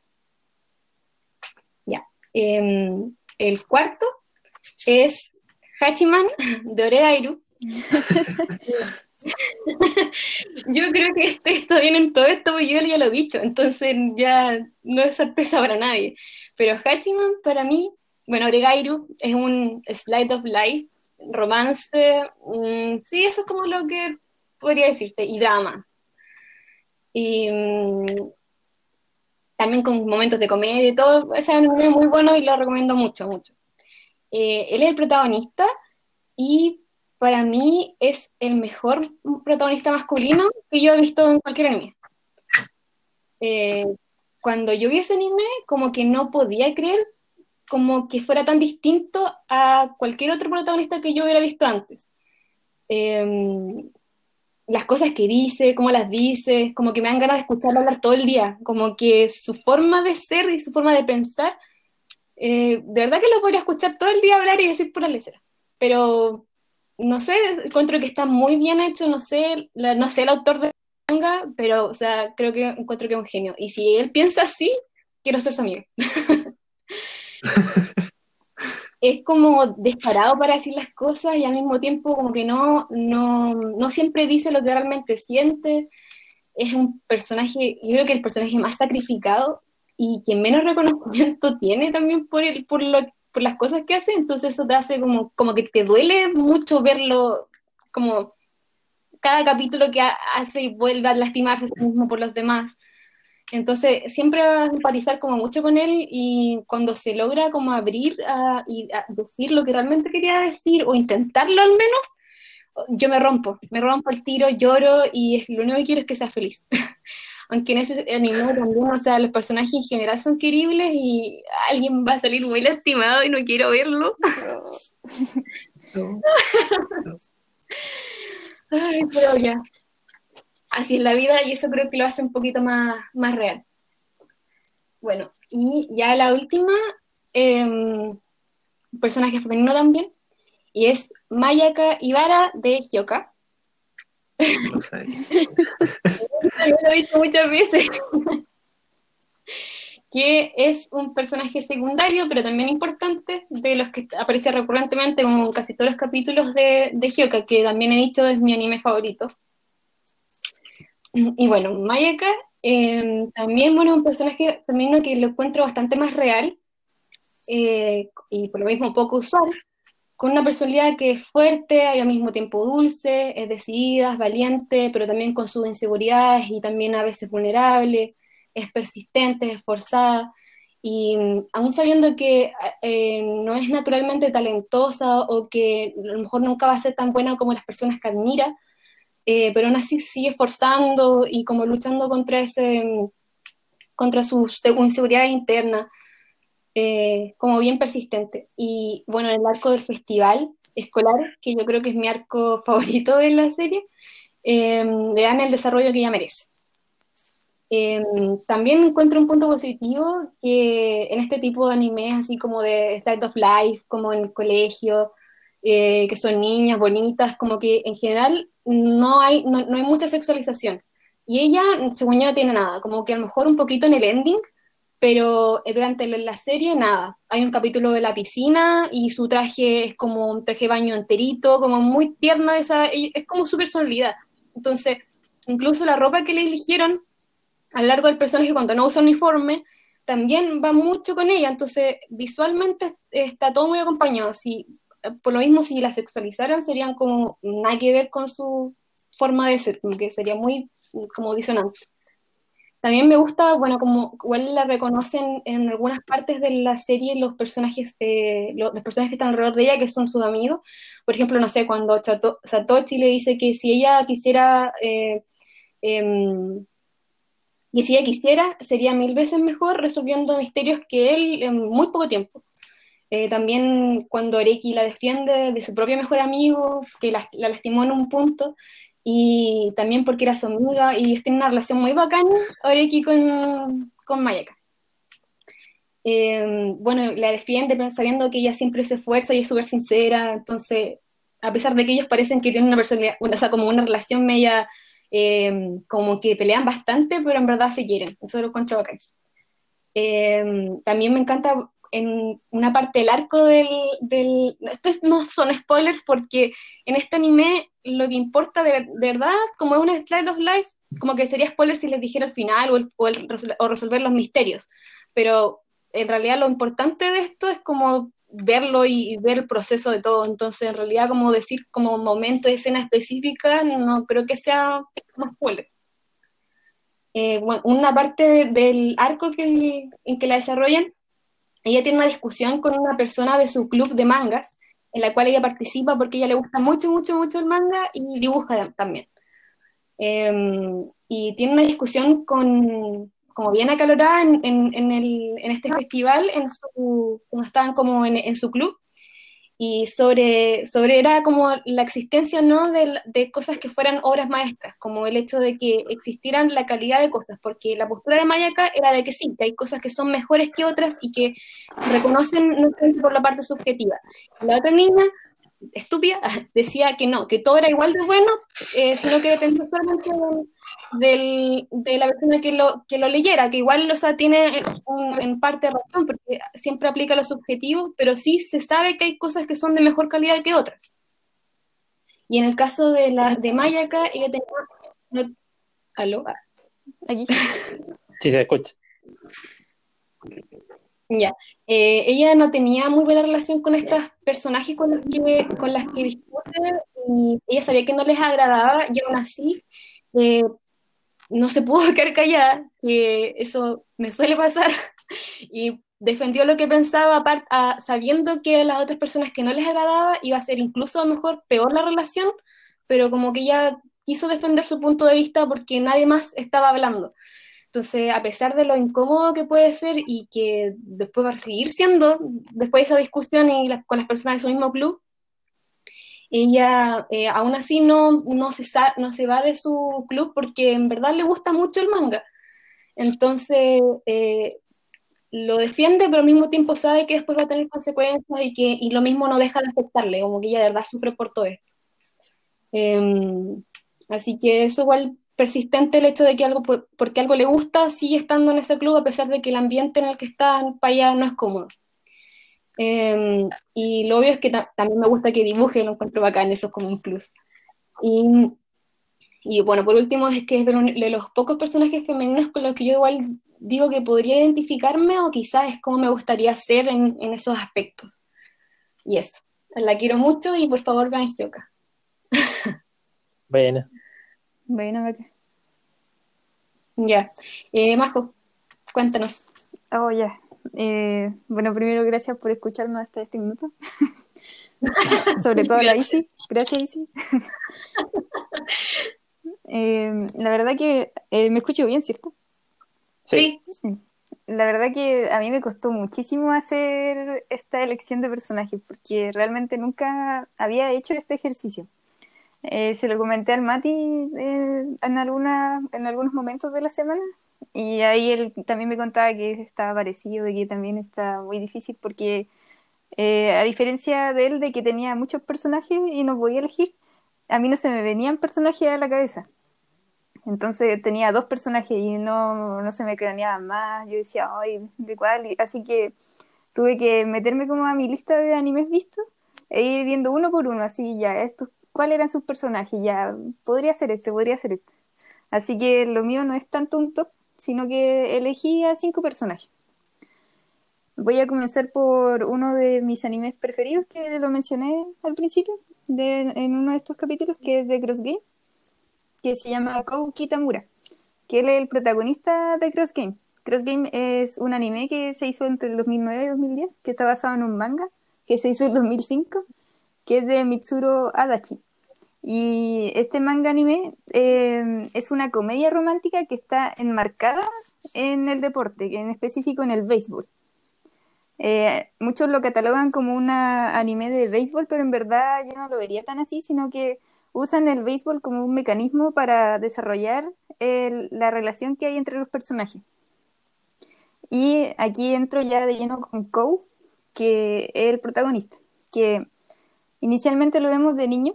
Em, el cuarto es Hachiman de Oregairu. yo creo que este está bien en todo esto, porque yo ya lo he dicho, entonces ya no es sorpresa para nadie. Pero Hachiman, para mí, bueno, Oregairu es un slide of life, romance, sí, eso es como lo que podría decirte, y drama. Y mm, también con momentos de comedia y todo, es muy bueno y lo recomiendo mucho, mucho. Eh, él es el protagonista y para mí es el mejor protagonista masculino que yo he visto en cualquier anime. Eh, cuando yo vi ese anime, como que no podía creer como que fuera tan distinto a cualquier otro protagonista que yo hubiera visto antes. Em, las cosas que dice, cómo las dice, como que me dan ganas de escucharlo hablar todo el día, como que su forma de ser y su forma de pensar, eh, de verdad que lo podría escuchar todo el día hablar y decir pura lecera. Pero no sé, encuentro que está muy bien hecho, no sé, no sé el autor de manga, pero, o sea, creo que encuentro que es un genio. Y si él piensa así, quiero ser su amigo. es como desparado para decir las cosas y al mismo tiempo como que no, no, no siempre dice lo que realmente siente. Es un personaje, yo creo que el personaje más sacrificado y que menos reconocimiento tiene también por, el, por lo por las cosas que hace, entonces eso te hace como, como que te duele mucho verlo, como cada capítulo que hace y vuelve a lastimarse a sí mismo por los demás. Entonces, siempre va a empatizar como mucho con él y cuando se logra como abrir y decir lo que realmente quería decir o intentarlo al menos, yo me rompo, me rompo el tiro, lloro y lo único que quiero es que sea feliz. Aunque en ese anime también, o sea, los personajes en general son queribles y alguien va a salir muy lastimado y no quiero verlo. Ay, pero ya, así es la vida y eso creo que lo hace un poquito más, más real. Bueno, y ya la última, eh, personaje femenino también, y es Mayaka Ibara de Hyoka. No lo he visto muchas veces. que es un personaje secundario, pero también importante, de los que aparece recurrentemente en casi todos los capítulos de, de Hyoka, que también he dicho es mi anime favorito. Y bueno, Mayaka eh, también, bueno, un personaje femenino que lo encuentro bastante más real eh, y por lo mismo poco usual, con una personalidad que es fuerte y al mismo tiempo dulce, es decidida, es valiente, pero también con sus inseguridades y también a veces vulnerable, es persistente, es esforzada. Y mm, aún sabiendo que eh, no es naturalmente talentosa o que a lo mejor nunca va a ser tan buena como las personas que admira, eh, pero aún así sigue esforzando y como luchando contra ese contra su inseguridad interna, eh, como bien persistente. Y bueno, en el arco del festival escolar, que yo creo que es mi arco favorito de la serie, eh, le dan el desarrollo que ella merece. también encuentro un punto positivo que en este tipo de animes, así como de Slide of Life, como en el colegio, que son niñas bonitas, como que en general no hay, no, hay mucha sexualización. Y ella, según yo, no tiene nada, como que a lo mejor un poquito en el ending, pero durante la serie nada. Hay un capítulo de la piscina y su traje es como un traje de baño enterito, como muy tierna, esa, es como su personalidad. Entonces, incluso la ropa que le eligieron a lo largo del personaje cuando no usa uniforme, también va mucho con ella, entonces visualmente está todo muy acompañado. Si por lo mismo, si la sexualizaran, serían como nada que ver con su forma de ser, que sería muy como disonante. También me gusta, bueno, como igual la reconocen en algunas partes de la serie los personajes, eh, los, personajes que están alrededor de ella, que son sus amigos. Por ejemplo, no sé, cuando Satoshi le dice que si ella quisiera, eh, em, y si ella quisiera, sería mil veces mejor resolviendo misterios que él en muy poco tiempo. Eh, también cuando Oreki la defiende de su propio mejor amigo, que la, lastimó en un punto, y también porque era su amiga, y tiene una relación muy bacana, Oreki con, con Mayaka. Eh, bueno, la defiende sabiendo que ella siempre se esfuerza y es súper sincera, entonces, a pesar de que ellos parecen que tienen una personalidad, o sea, como una relación media, eh, como que pelean bastante, pero en verdad se quieren, eso lo encuentro bacán. también me encanta en una parte del arco del, del... Estos no son spoilers porque en este anime lo que importa de, verdad, como es una slide of life, como que sería spoiler si les dijera el final o, el, o, resolver los misterios. Pero en realidad lo importante de esto es como verlo y, ver el proceso de todo. Entonces, en realidad, como decir como momento, escena específica, no creo que sea un spoiler. Eh, una parte del arco que, en que la desarrollan ella tiene una discusión con una persona de su club de mangas, en la cual ella participa porque ella le gusta mucho, mucho, mucho el manga y dibuja también. Em, y tiene una discusión con, como bien acalorada en, en, el, en este festival, en su, cuando estaban como en, su club, y sobre, sobre era como la existencia no de, de, cosas que fueran obras maestras, como el hecho de que existieran la calidad de cosas, porque la postura de Mayaka era de que sí, que hay cosas que son mejores que otras y que reconocen no por la parte subjetiva. La otra niña estúpida, decía que no, que todo era igual de bueno, eh, sino que dependía solamente de, de la persona que lo, que lo leyera, que igual o sea, tiene en parte razón, porque siempre aplica lo subjetivo, pero sí se sabe que hay cosas que son de mejor calidad que otras. Y en el caso de la de Mayaka, ella tenía... ¿Aló? Aquí. Sí, se escucha. Ya. Eh, ella no tenía muy buena relación con estas personajes con las que, con las que discute, y ella sabía que no les agradaba y aún así eh, no se pudo quedar callada, que eso me suele pasar, y defendió lo que pensaba sabiendo que a las otras personas que no les agradaba iba a ser incluso a lo mejor peor la relación, pero como que ella quiso defender su punto de vista porque nadie más estaba hablando. Entonces, a pesar de lo incómodo que puede ser y que después va a seguir siendo, después de esa discusión y con las personas de su mismo club, ella eh, aún así no, no, se no se va de su club porque en verdad le gusta mucho el manga. Entonces, eh, lo defiende, pero al mismo tiempo sabe que después va a tener consecuencias y que y lo mismo no deja de afectarle, como que ella de verdad sufre por todo esto. Em, así que eso igual persistente el hecho de que algo, porque algo le gusta, sigue estando en ese club a pesar de que el ambiente en el que está para allá no es cómodo. Em, y lo obvio es que también me gusta que dibuje, lo encuentro bacán, eso es como un plus. Y, bueno, por último, es que es de, los pocos personajes femeninos con los que yo igual digo que podría identificarme o quizás es como me gustaría ser en, esos aspectos. Y eso, la quiero mucho y por favor vean acá. Bueno. Bueno, Ya. Eh, Majo, cuéntanos. Oh, ya. Eh, bueno, primero, gracias por escucharnos hasta este minuto. Sobre todo la Isi. Gracias, Isi. Eh, la verdad que me escucho bien, ¿cierto? Sí. La verdad que a mí me costó muchísimo hacer esta elección de personajes porque realmente nunca había hecho este ejercicio. Eh, se lo comenté al Mati eh, en, alguna, en algunos momentos de la semana y ahí él también me contaba que estaba parecido, y que también está muy difícil porque eh, a diferencia de él de que tenía muchos personajes y no podía elegir, a mí no se me venían personajes a la cabeza. Entonces tenía dos personajes y no, no se me craneaban más. Yo decía, ay, ¿de cuál? Así que tuve que meterme como a mi lista de animes vistos e ir viendo uno por uno, así ya, estos cuáles eran sus personajes, ya podría ser este, podría ser este. Así que lo mío no es tanto un top, sino que elegí a cinco personajes. Voy a comenzar por uno de mis animes preferidos, que lo mencioné al principio, de, en uno de estos capítulos, que es de Cross Game, que se llama Kou Kitamura, que él es el protagonista de Cross Game. Cross Game es un anime que se hizo entre el 2009 y 2010, que está basado en un manga que se hizo en 2005, que es de Mitsuro Adachi. Y este manga anime eh, es una comedia romántica que está enmarcada en el deporte, en específico en el béisbol. Eh, muchos lo catalogan como un anime de béisbol, pero en verdad yo no lo vería tan así, sino que usan el béisbol como un mecanismo para desarrollar la relación que hay entre los personajes. Y aquí entro ya de lleno con Kou, que es el protagonista, que inicialmente lo vemos de niño,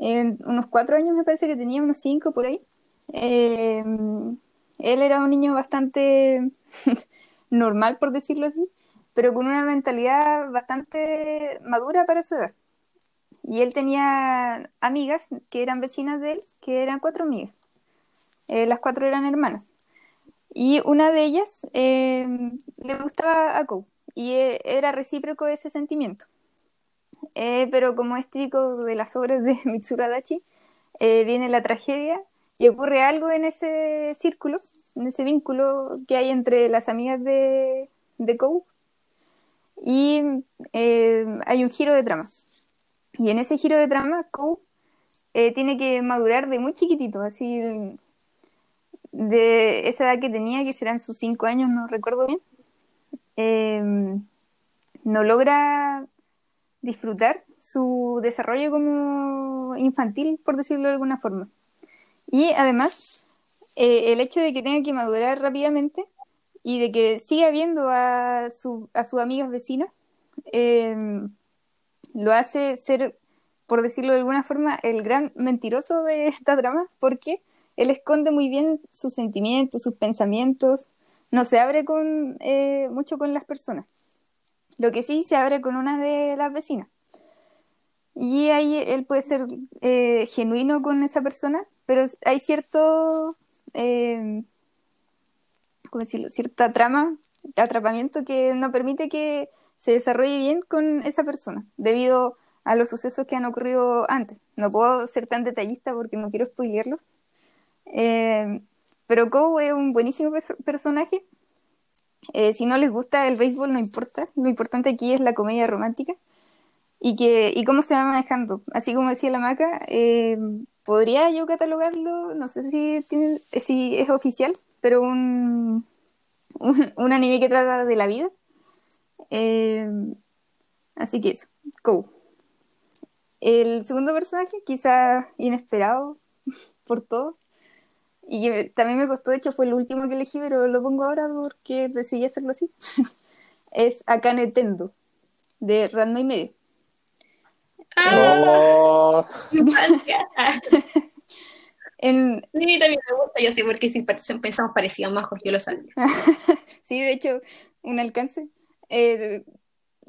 unos cuatro años me parece que tenía, unos cinco por ahí. Eh, él era un niño bastante normal, por decirlo así, pero con una mentalidad bastante madura para su edad. Y él tenía amigas que eran vecinas de él, que eran cuatro amigas. Eh, las cuatro eran hermanas. Y una de ellas eh, le gustaba a Kou, y era recíproco ese sentimiento. Eh, pero como es típico de las obras de Mitsuru Adachi, eh, viene la tragedia y ocurre algo en ese círculo, en ese vínculo que hay entre las amigas de, de Kou y eh, hay un giro de trama. Y en ese giro de trama, Kou tiene que madurar de muy chiquitito, así de, esa edad que tenía, que serán sus cinco años, no recuerdo bien. no logra disfrutar su desarrollo como infantil, por decirlo de alguna forma. Y además, eh, el hecho de que tenga que madurar rápidamente y de que siga viendo a, su, a sus amigas vecinas, em, lo hace ser, por decirlo de alguna forma, el gran mentiroso de esta drama, porque él esconde muy bien sus sentimientos, sus pensamientos, no se abre con, eh, mucho con las personas. Lo que sí se abre con una de las vecinas. Y ahí él puede ser eh, genuino con esa persona, pero hay cierto, eh, ¿cómo decirlo? Cierta trama, atrapamiento que no permite que se desarrolle bien con esa persona, debido a los sucesos que han ocurrido antes. No puedo ser tan detallista porque no quiero spoilearlos. Eh, pero Kou es un buenísimo personaje. Eh, si no les gusta el béisbol, no importa. Lo importante aquí es la comedia romántica y, que, y cómo se va manejando. Así como decía la maca, eh, podría yo catalogarlo, no sé si, tiene, si es oficial, pero un, un, anime que trata de la vida. así que eso, Kou. El segundo personaje, quizá inesperado por todos, y que también me costó, de hecho fue el último que elegí, pero lo pongo ahora porque decidí hacerlo así, es Akane Tendo, de Random y medio. Oh. en... Sí, también me gusta, yo sé porque si pensamos parecido más, Jorge lo sabía. sí, de hecho, un alcance. Eh,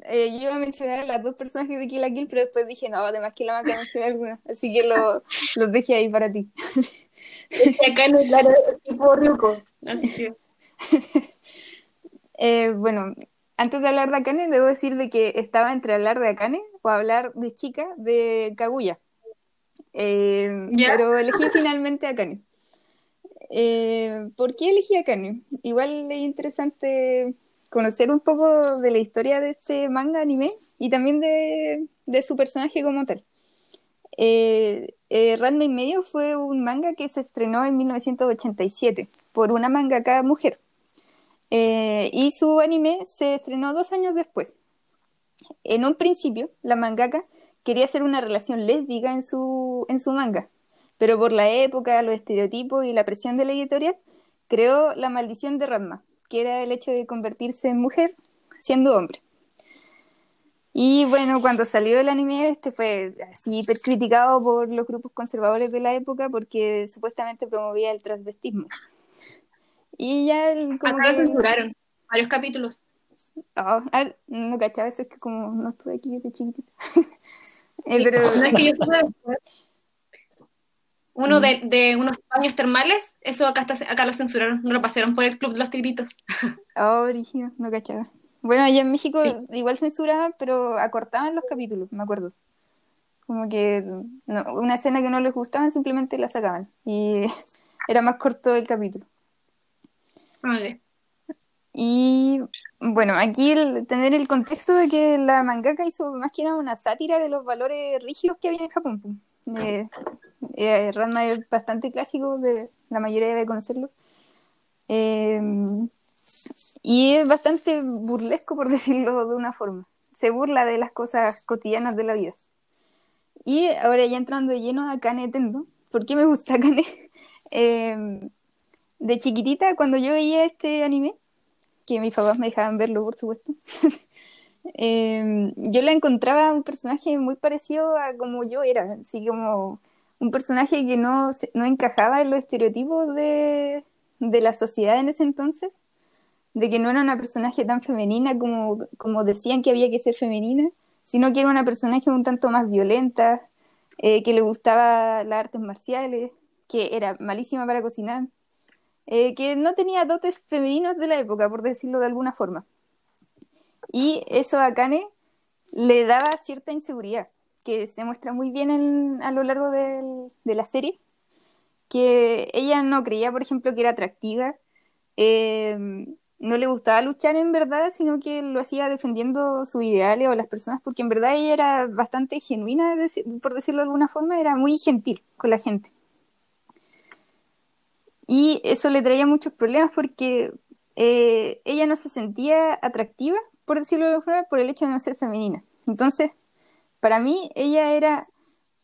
eh, yo iba a mencionar a las dos personajes de Kill la Kill, pero después dije, no, además que la maca mencioné alguna, así que lo, los dejé ahí para ti. Este acá no es claro, tipo Ryuko, así que... eh, bueno, antes de hablar de Akane, debo decir de que estaba entre hablar de Akane o hablar de chica de Kaguya. Eh, pero elegí finalmente Akane. Eh, ¿Por qué elegí Akane? Igual es interesante conocer un poco de la historia de este manga anime y también de, su personaje como tal. Eh, eh, Ranma y medio fue un manga que se estrenó en 1987 por una mangaka mujer. Eh, y su anime se estrenó dos años después. En un principio, la mangaka quería hacer una relación lésbica en su, en su manga, pero por la época, los estereotipos y la presión de la editorial, creó la maldición de Ranma, que era el hecho de convertirse en mujer siendo hombre. Y bueno, cuando salió el anime, este fue así hiper criticado por los grupos conservadores de la época porque supuestamente promovía el transvestismo. Y ya como Acá lo censuraron, varios capítulos. Oh, no cachaba, eso es que como no estuve aquí desde chiquitita. eh, pero... No es que yo uno de, de, unos baños termales, eso acá está, acá lo censuraron, no lo pasaron por el club de los tigritos. Oh, origen, no cachaba. Bueno, allá en México igual censuraban, pero acortaban los capítulos, me acuerdo. Como que una escena que no les gustaba simplemente la sacaban y era más corto el capítulo. Vale. Y bueno, aquí el, tener el contexto de que la mangaka hizo más que nada una sátira de los valores rígidos que había en Japón. Eh, eh, Ranma es bastante clásico, de, la mayoría debe conocerlo. Eh, y es bastante burlesco, por decirlo de una forma. Se burla de las cosas cotidianas de la vida. Y ahora ya entrando de lleno a Kane Tendo, ¿por qué me gusta Kane? Eh, de chiquitita, cuando yo veía este anime, que mis papás me dejaban verlo, por supuesto, eh, yo la encontraba un personaje muy parecido a como yo era, así como un personaje que no, no encajaba en los estereotipos de, de la sociedad en ese entonces de que no era una personaje tan femenina como, como decían que había que ser femenina, sino que era una personaje un tanto más violenta, eh, que le gustaba las artes marciales, que era malísima para cocinar, eh, que no tenía dotes femeninos de la época, por decirlo de alguna forma. Y eso a Kane le daba cierta inseguridad, que se muestra muy bien a lo largo de la serie, que ella no creía, por ejemplo, que era atractiva, eh, no le gustaba luchar en verdad, sino que lo hacía defendiendo sus ideales o las personas, porque en verdad ella era bastante genuina, por decirlo de alguna forma, era muy gentil con la gente. Y eso le traía muchos problemas porque eh, ella no se sentía atractiva, por decirlo de alguna forma, por el hecho de no ser femenina. Entonces, para mí, ella era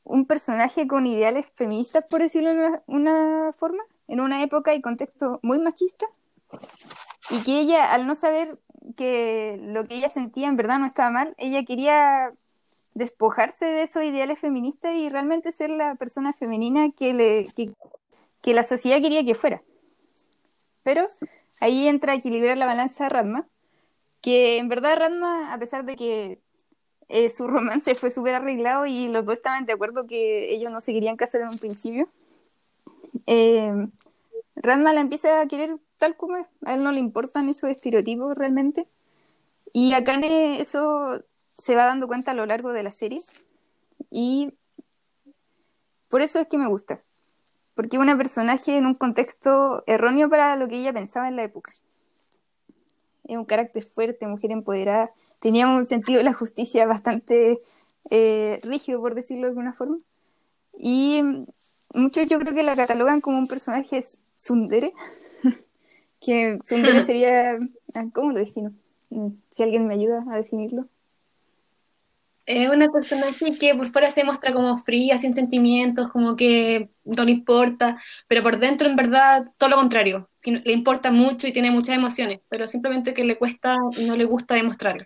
un personaje con ideales feministas, por decirlo de una forma, en una época y contexto muy machista y que ella, al no saber que lo que ella sentía en verdad no estaba mal, ella quería despojarse de esos ideales feministas y realmente ser la persona femenina que, que, la sociedad quería que fuera. Pero ahí entra a equilibrar la balanza Radma, que en verdad Radma, a pesar de que eh, su romance fue súper arreglado y los dos estaban de acuerdo que ellos no se querían en un principio, eh, Radma la empieza a querer tal como es. A él no le importan esos estereotipos realmente. Y a Kane eso se va dando cuenta a lo largo de la serie, y por eso es que me gusta. Porque es una personaje en un contexto erróneo para lo que ella pensaba en la época. Un carácter fuerte, mujer empoderada. Tenía un sentido de la justicia bastante eh, rígido, por decirlo de alguna forma. Y muchos yo creo que la catalogan como un personaje sundere, que sundere sería, ah, ¿cómo lo defino? Mm, si alguien me ayuda a definirlo. Es una personaje que por fuera se muestra como fría, sin sentimientos, como que no le importa, pero por dentro en verdad todo lo contrario. Le importa mucho y tiene muchas emociones, pero simplemente que le cuesta y no le gusta demostrarlo.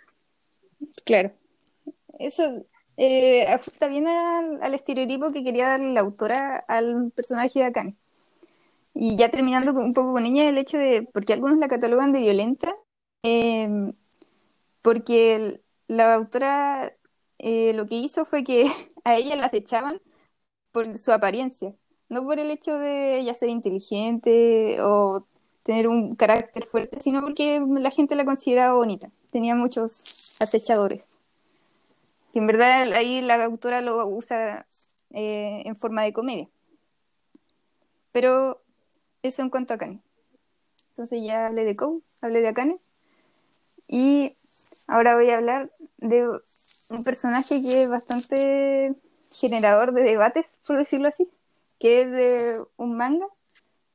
Claro. Eso eh, ajusta bien al, estereotipo que quería dar la autora al personaje de Akane. Y ya terminando un poco con ella, el hecho de, porque algunos la catalogan de violenta, eh, porque la autora eh, lo que hizo fue que a ella la acechaban por su apariencia, no por el hecho de ella ser inteligente o tener un carácter fuerte, sino porque la gente la consideraba bonita. Tenía muchos acechadores. En verdad ahí la autora lo usa eh, en forma de comedia. Pero eso en cuanto a Akane. Entonces ya hablé de Kou, hablé de Akane. Y ahora voy a hablar de un personaje que es bastante generador de debates, por decirlo así, que es de un manga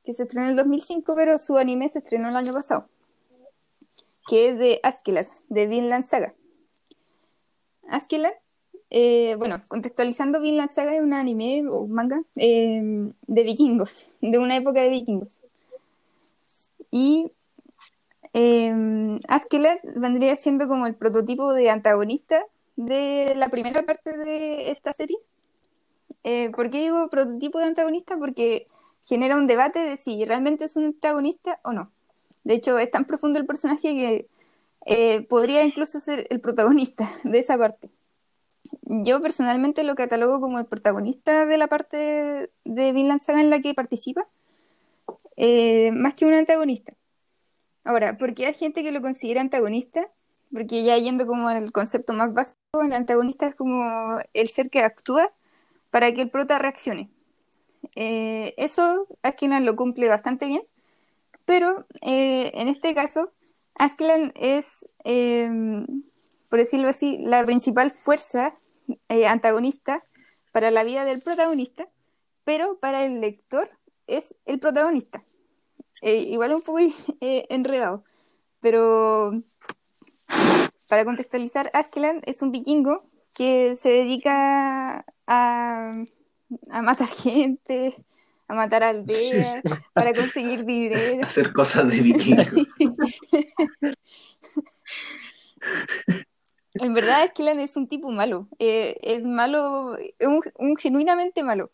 que se estrenó en el 2005, pero su anime se estrenó el año pasado, que es de Askeladd, de Vinland Saga. Askeladd, eh, bueno, contextualizando, Vinland Saga es un anime o manga eh, de vikingos, de una época de vikingos. Y eh, vendría siendo como el prototipo de antagonista de la primera parte de esta serie. Eh, ¿Por qué digo prototipo de antagonista? Porque genera un debate de si realmente es un antagonista o no. De hecho, es tan profundo el personaje que eh, podría incluso ser el protagonista de esa parte. Yo personalmente lo catalogo como el protagonista de la parte de Vinland Saga en la que participa, eh, más que un antagonista. Ahora, ¿por qué hay gente que lo considera antagonista? Porque ya yendo como el concepto más básico, el antagonista es como el ser que actúa para que el prota reaccione. Eh, eso Askeland lo cumple bastante bien, pero eh, en este caso, Askeland es, em, por decirlo así, la principal fuerza eh, antagonista para la vida del protagonista, pero para el lector es el protagonista. igual un poco enredado, pero para contextualizar, Askeland es un vikingo que se dedica a, matar gente, a matar aldeas, para conseguir dinero. Hacer cosas de vikingo. en verdad, Askeland es un tipo malo. Eh, es malo, es un, genuinamente malo.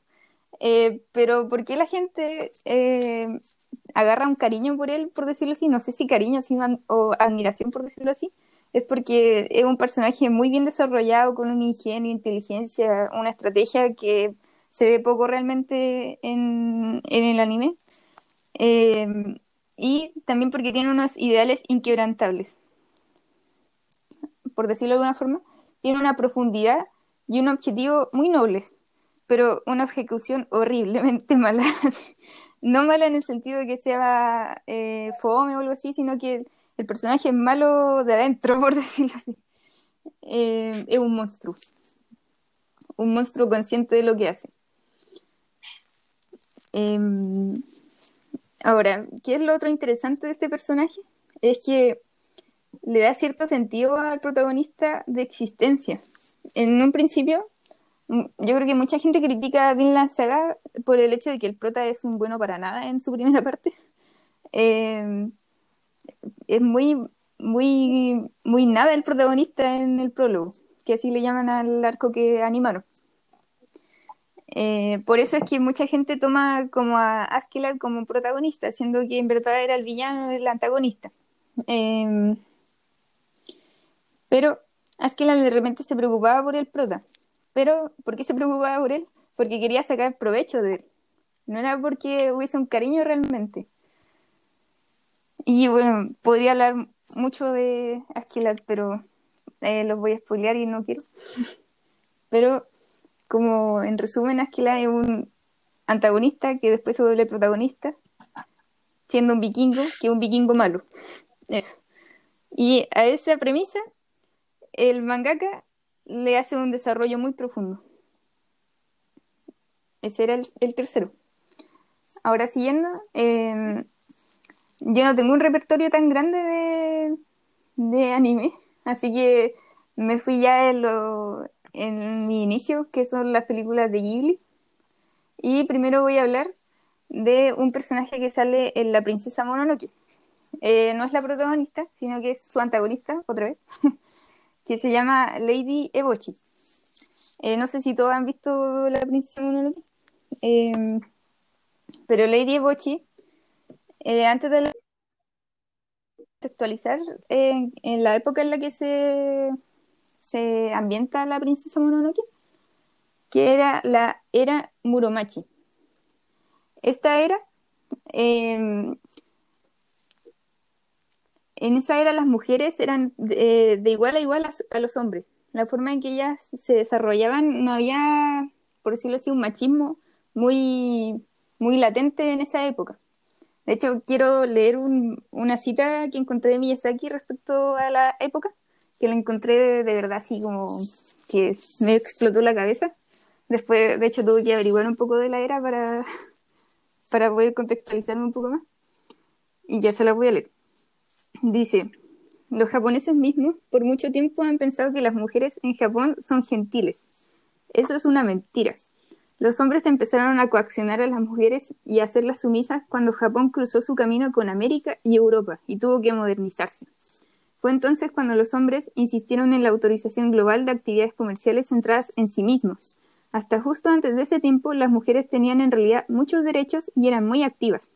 Eh, pero ¿por qué la gente eh, agarra un cariño por él, por decirlo así? No sé si cariño o admiración, por decirlo así es porque es un personaje muy bien desarrollado, con un ingenio, inteligencia, una estrategia que se ve poco realmente en, el anime. Eh, y también porque tiene unos ideales inquebrantables. Por decirlo de alguna forma, tiene una profundidad y un objetivo muy nobles, pero una ejecución horriblemente mala. no mala en el sentido de que sea eh, fome o algo así, sino que el personaje es malo de adentro, por decirlo así. Eh, es un monstruo. Un monstruo consciente de lo que hace. Em, ahora, ¿qué es lo otro interesante de este personaje? Es que le da cierto sentido al protagonista de existencia. En un principio, yo creo que mucha gente critica a Vinland Saga por el hecho de que el prota es un bueno para nada en su primera parte. Eh, es muy, muy, muy nada el protagonista en el prólogo, que así le llaman al arco que animaron. Eh, por eso es que mucha gente toma como a Askeladd como protagonista, siendo que en verdad era el villano, el antagonista. Em, pero Askeladd de repente se preocupaba por el prota. Pero, ¿por qué se preocupaba por él? Porque quería sacar provecho de él. No era porque hubiese un cariño realmente. Y bueno, podría hablar mucho de Askeladd, pero eh, los voy a spoilear y no quiero. pero como en resumen, Askeladd es un antagonista que después se vuelve protagonista, siendo un vikingo, que es un vikingo malo. Eso. Y a esa premisa, el mangaka le hace un desarrollo muy profundo. Ese era el, el tercero. Ahora siguiendo, eh, yo no tengo un repertorio tan grande de, de anime, así que me fui ya en, lo, en mi inicio, que son las películas de Ghibli. Y primero voy a hablar de un personaje que sale en La Princesa Mononoke. Eh, no es la protagonista, sino que es su antagonista, otra vez, que se llama Lady Ebochi. Eh, no sé si todos han visto La Princesa Mononoke, eh, pero Lady Ebochi, eh, antes de contextualizar, en la época en la que se, se ambienta La Princesa Mononoke, que era la era Muromachi. Esta era eh, en esa era las mujeres eran de, de igual a igual a, a, los hombres. La forma en que ellas se desarrollaban, no había, por decirlo así, un machismo muy, muy latente en esa época. De hecho, quiero leer un, una cita que encontré de Miyazaki respecto a la época, que la encontré de, de verdad así como que me explotó la cabeza. Después, de hecho, tuve que averiguar un poco de la era para, para poder contextualizarme un poco más. Y ya se la voy a leer. Dice, los japoneses mismos por mucho tiempo han pensado que las mujeres en Japón son gentiles. Eso es una mentira. Los hombres empezaron a coaccionar a las mujeres y a hacerlas sumisas cuando Japón cruzó su camino con América y Europa y tuvo que modernizarse. Fue entonces cuando los hombres insistieron en la autorización global de actividades comerciales centradas en sí mismos. Hasta justo antes de ese tiempo, las mujeres tenían en realidad muchos derechos y eran muy activas.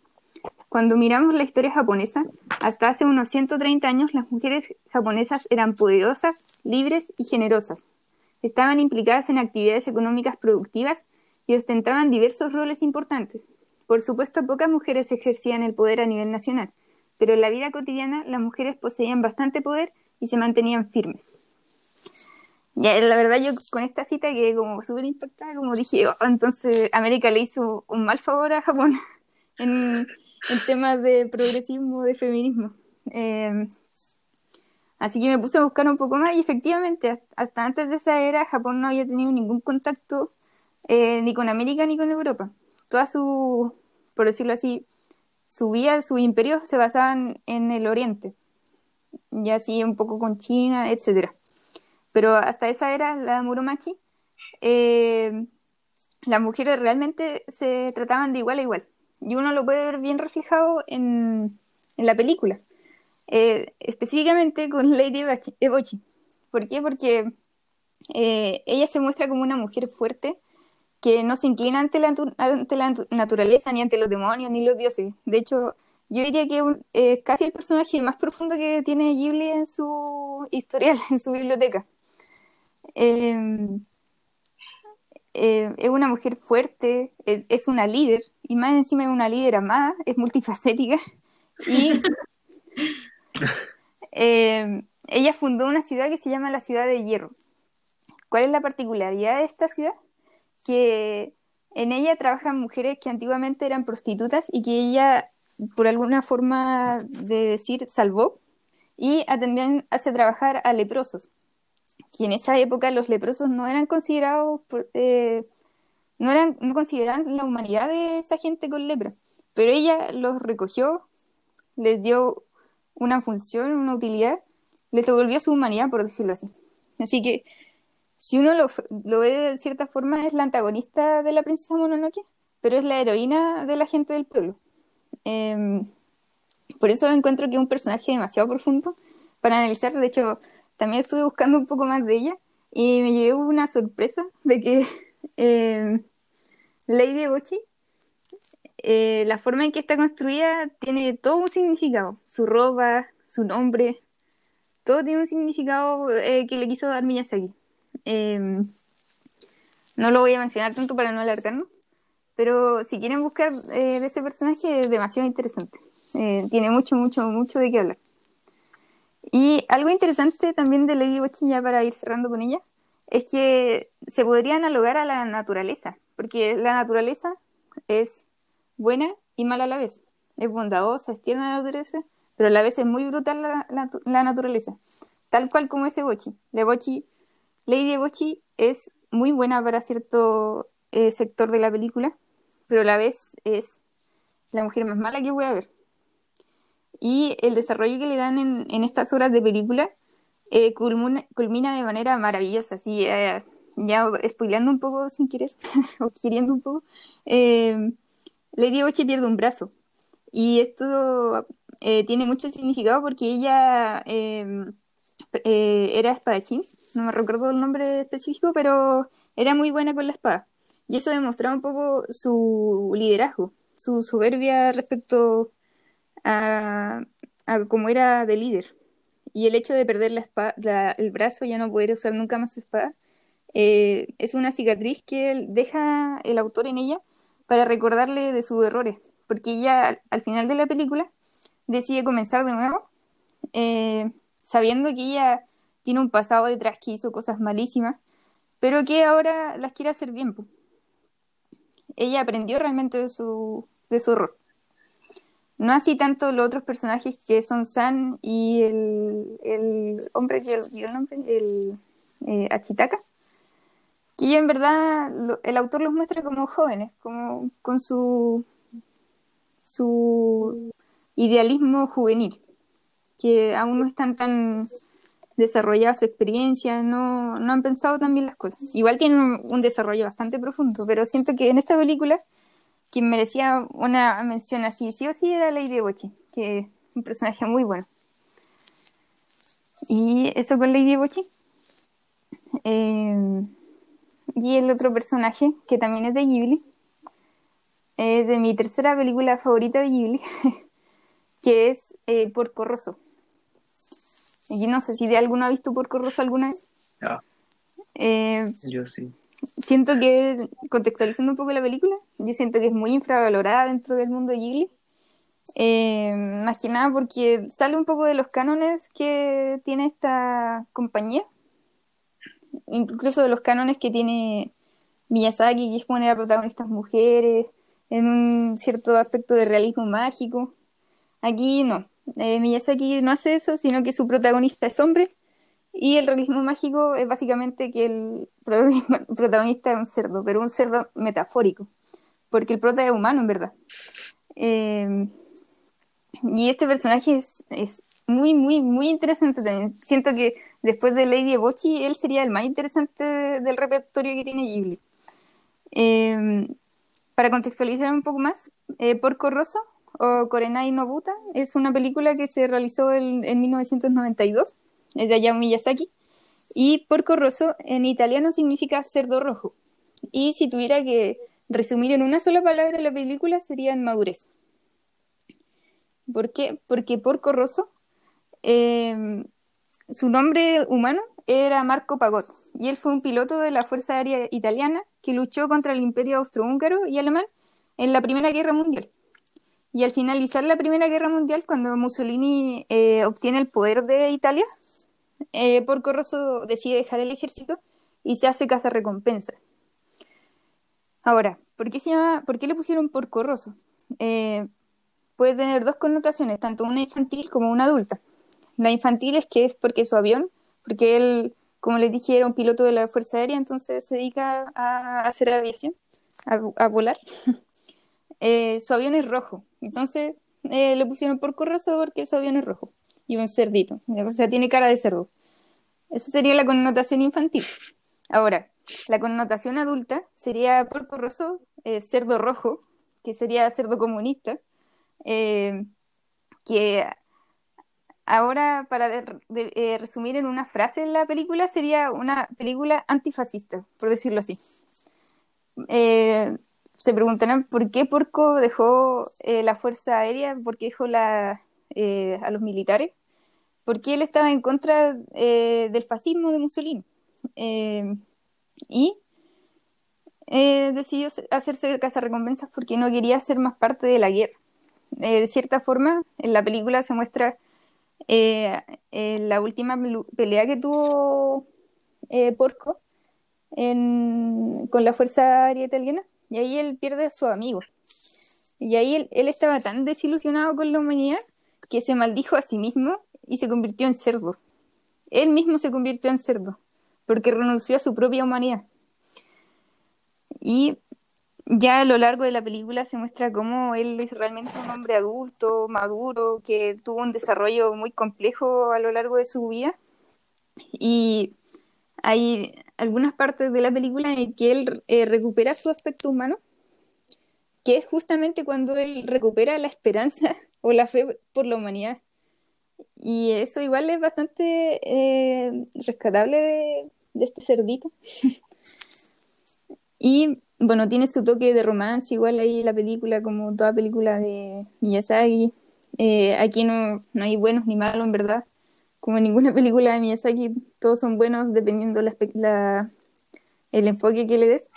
Cuando miramos la historia japonesa, hasta hace unos 130 años las mujeres japonesas eran poderosas, libres y generosas. Estaban implicadas en actividades económicas productivas y ostentaban diversos roles importantes. Por supuesto, pocas mujeres ejercían el poder a nivel nacional, pero en la vida cotidiana las mujeres poseían bastante poder y se mantenían firmes. La verdad yo con esta cita quedé como súper impactada, como dije, oh, entonces América le hizo un mal favor a Japón en, en temas de progresismo, de feminismo. Eh, así que me puse a buscar un poco más y efectivamente, hasta antes de esa era, Japón no había tenido ningún contacto eh, ni con América ni con Europa. Toda su, por decirlo así, su vida, su imperio se basaban en el oriente, y así un poco con China, etcétera. Pero hasta esa era, la Muromachi, eh, las mujeres realmente se trataban de igual a igual y uno lo puede ver bien reflejado en, en la película. Eh, específicamente con Lady Ebochi. ¿Por qué? Porque eh, ella se muestra como una mujer fuerte que no se inclina ante la, ante la naturaleza, ni ante los demonios, ni los dioses. De hecho, yo diría que es casi el personaje más profundo que tiene Ghibli en su historial, en su biblioteca. Eh, eh, es una mujer fuerte, es, es, una líder, y más encima es una líder amada, es multifacética, y eh, ella fundó una ciudad que se llama la Ciudad de Hierro. ¿Cuál es la particularidad de esta ciudad? Que en ella trabajan mujeres que antiguamente eran prostitutas y que ella, por alguna forma de decir, salvó, y también hace trabajar a leprosos y en esa época los leprosos no eran considerados, eh, no, eran, no consideraban la humanidad de esa gente con lepra, pero ella los recogió, les dio una función, una utilidad, les devolvió su humanidad, por decirlo así. Así que, si uno lo, lo ve de cierta forma, es la antagonista de la princesa Mononoke, pero es la heroína de la gente del pueblo. Eh, por eso encuentro que es un personaje demasiado profundo para analizar, de hecho, también estuve buscando un poco más de ella y me llevé una sorpresa de que eh, Lady Bochi, eh, la forma en que está construida tiene todo un significado. Su ropa, su nombre, todo tiene un significado eh, que le quiso dar Miyazaki. Em, no lo voy a mencionar tanto para no alargarnos, pero si quieren buscar de ese personaje es demasiado interesante. tiene mucho, mucho, mucho de qué hablar. Y algo interesante también de Lady Bochi, ya para ir cerrando con ella, es que se podría analogar a la naturaleza, porque la naturaleza es buena y mala a la vez. Es bondadosa, es tierna la naturaleza, pero a la vez es muy brutal la, naturaleza. Tal cual como ese Bochi, Lady Bochi es muy buena para cierto eh, sector de la película, pero a la vez es la mujer más mala que voy a ver. Y el desarrollo que le dan en, en estas horas de película eh, culmina, culmina de manera maravillosa. Así, eh, ya spoileando un poco sin querer, o queriendo un poco, eh, Lady Bochi pierde un brazo. Y esto eh, tiene mucho significado porque ella eh, eh, era espadachín, no me recuerdo el nombre específico, pero era muy buena con la espada. Y eso demostraba un poco su liderazgo, su soberbia respecto a, cómo era de líder. Y el hecho de perder la espada, el brazo, ya no poder usar nunca más su espada, eh, es una cicatriz que deja el autor en ella para recordarle de sus errores. Porque ella, al, al final de la película, decide comenzar de nuevo, eh, sabiendo que ella tiene un pasado detrás que hizo cosas malísimas, pero que ahora las quiere hacer bien. Ella aprendió realmente de su, de su error. No así tanto los otros personajes que son San y el, hombre que el nombre, el eh, Achitaka, que en verdad el autor los muestra como jóvenes, como con su su idealismo juvenil, que aún no están tan desarrolladas su experiencia, no, no han pensado tan bien las cosas. Igual tienen un desarrollo bastante profundo, pero siento que en esta película quien merecía una mención así, sí o sí, era Lady Bochi, que es un personaje muy bueno. Y eso con Lady Bochi. Eh, y el otro personaje, que también es de Ghibli, es de mi tercera película favorita de Ghibli, que es eh, Porco Rosso. Y no sé si de alguno ha visto Porco Rosso alguna vez. Ah, Eh, yo sí. Siento que, contextualizando un poco la película, yo siento que es muy infravalorada dentro del mundo de Ghibli. Eh, más que nada porque sale un poco de los cánones que tiene esta compañía, incluso de los cánones que tiene Miyazaki, que es poner a protagonistas mujeres, en un cierto aspecto de realismo mágico. Aquí no. Eh, Miyazaki no hace eso, sino que su protagonista es hombre y el realismo mágico es básicamente que el protagonista es un cerdo, pero un cerdo metafórico, porque el prota es humano en verdad. Eh, y este personaje es, es muy, muy, muy interesante también. Siento que después de Lady Ebochi, él sería el más interesante del repertorio que tiene Ghibli. Eh, para contextualizar un poco más, eh, Porco Rosso o Korenai Nobuta es una película que se realizó en 1992, es de Hayao Miyazaki, y Porco Rosso en italiano significa cerdo rojo. Y si tuviera que resumir en una sola palabra la película sería madurez. ¿Por qué? Porque Porco Rosso, eh, su nombre humano era Marco Pagot, y él fue un piloto de la Fuerza Aérea Italiana que luchó contra el Imperio Austrohúngaro y alemán en la Primera Guerra Mundial. Y al finalizar la Primera Guerra Mundial, cuando Mussolini eh, obtiene el poder de Italia, eh, Porco decide dejar el ejército y se hace cazarrecompensas. Ahora, ¿por qué, se llama, ¿por qué le pusieron Porco Rosso? Eh, puede tener dos connotaciones, tanto una infantil como una adulta. La infantil es que es porque su avión, porque él, como les dije, era un piloto de la Fuerza Aérea, entonces se dedica a hacer aviación, a, volar. Eh, su avión es rojo, entonces eh, le pusieron Porco Rosso porque su avión es rojo y un cerdito, o sea, tiene cara de cerdo. Esa sería la connotación infantil. Ahora, la connotación adulta sería Porco Rosso, eh, cerdo rojo, que sería cerdo comunista, eh, que ahora, para eh, resumir en una frase la película, sería una película antifascista, por decirlo así. Se preguntarán por qué Porco dejó la Fuerza Aérea, por qué dejó a los militares, porque él estaba en contra eh, del fascismo de Mussolini. Eh, y eh, decidió se- hacerse cazarrecompensas porque no quería ser más parte de la guerra. De cierta forma, en la película se muestra la última pelea que tuvo Porco con la Fuerza Aérea Italiana y ahí él pierde a su amigo. Y ahí él, él estaba tan desilusionado con la humanidad que se maldijo a sí mismo y se convirtió en cerdo. Él mismo se convirtió en cerdo porque renunció a su propia humanidad. Y ya a lo largo de la película se muestra cómo él es realmente un hombre adulto, maduro, que tuvo un desarrollo muy complejo a lo largo de su vida. Y hay algunas partes de la película en que él eh, recupera su aspecto humano, que es justamente cuando él recupera la esperanza o la fe por la humanidad. Y eso igual es bastante eh, rescatable de, este cerdito. Y bueno, tiene su toque de romance, igual ahí la película, como toda película de Miyazaki. Eh, aquí no, no hay buenos ni malos, en verdad. Como en ninguna película de Miyazaki, todos son buenos dependiendo la, el enfoque que le des.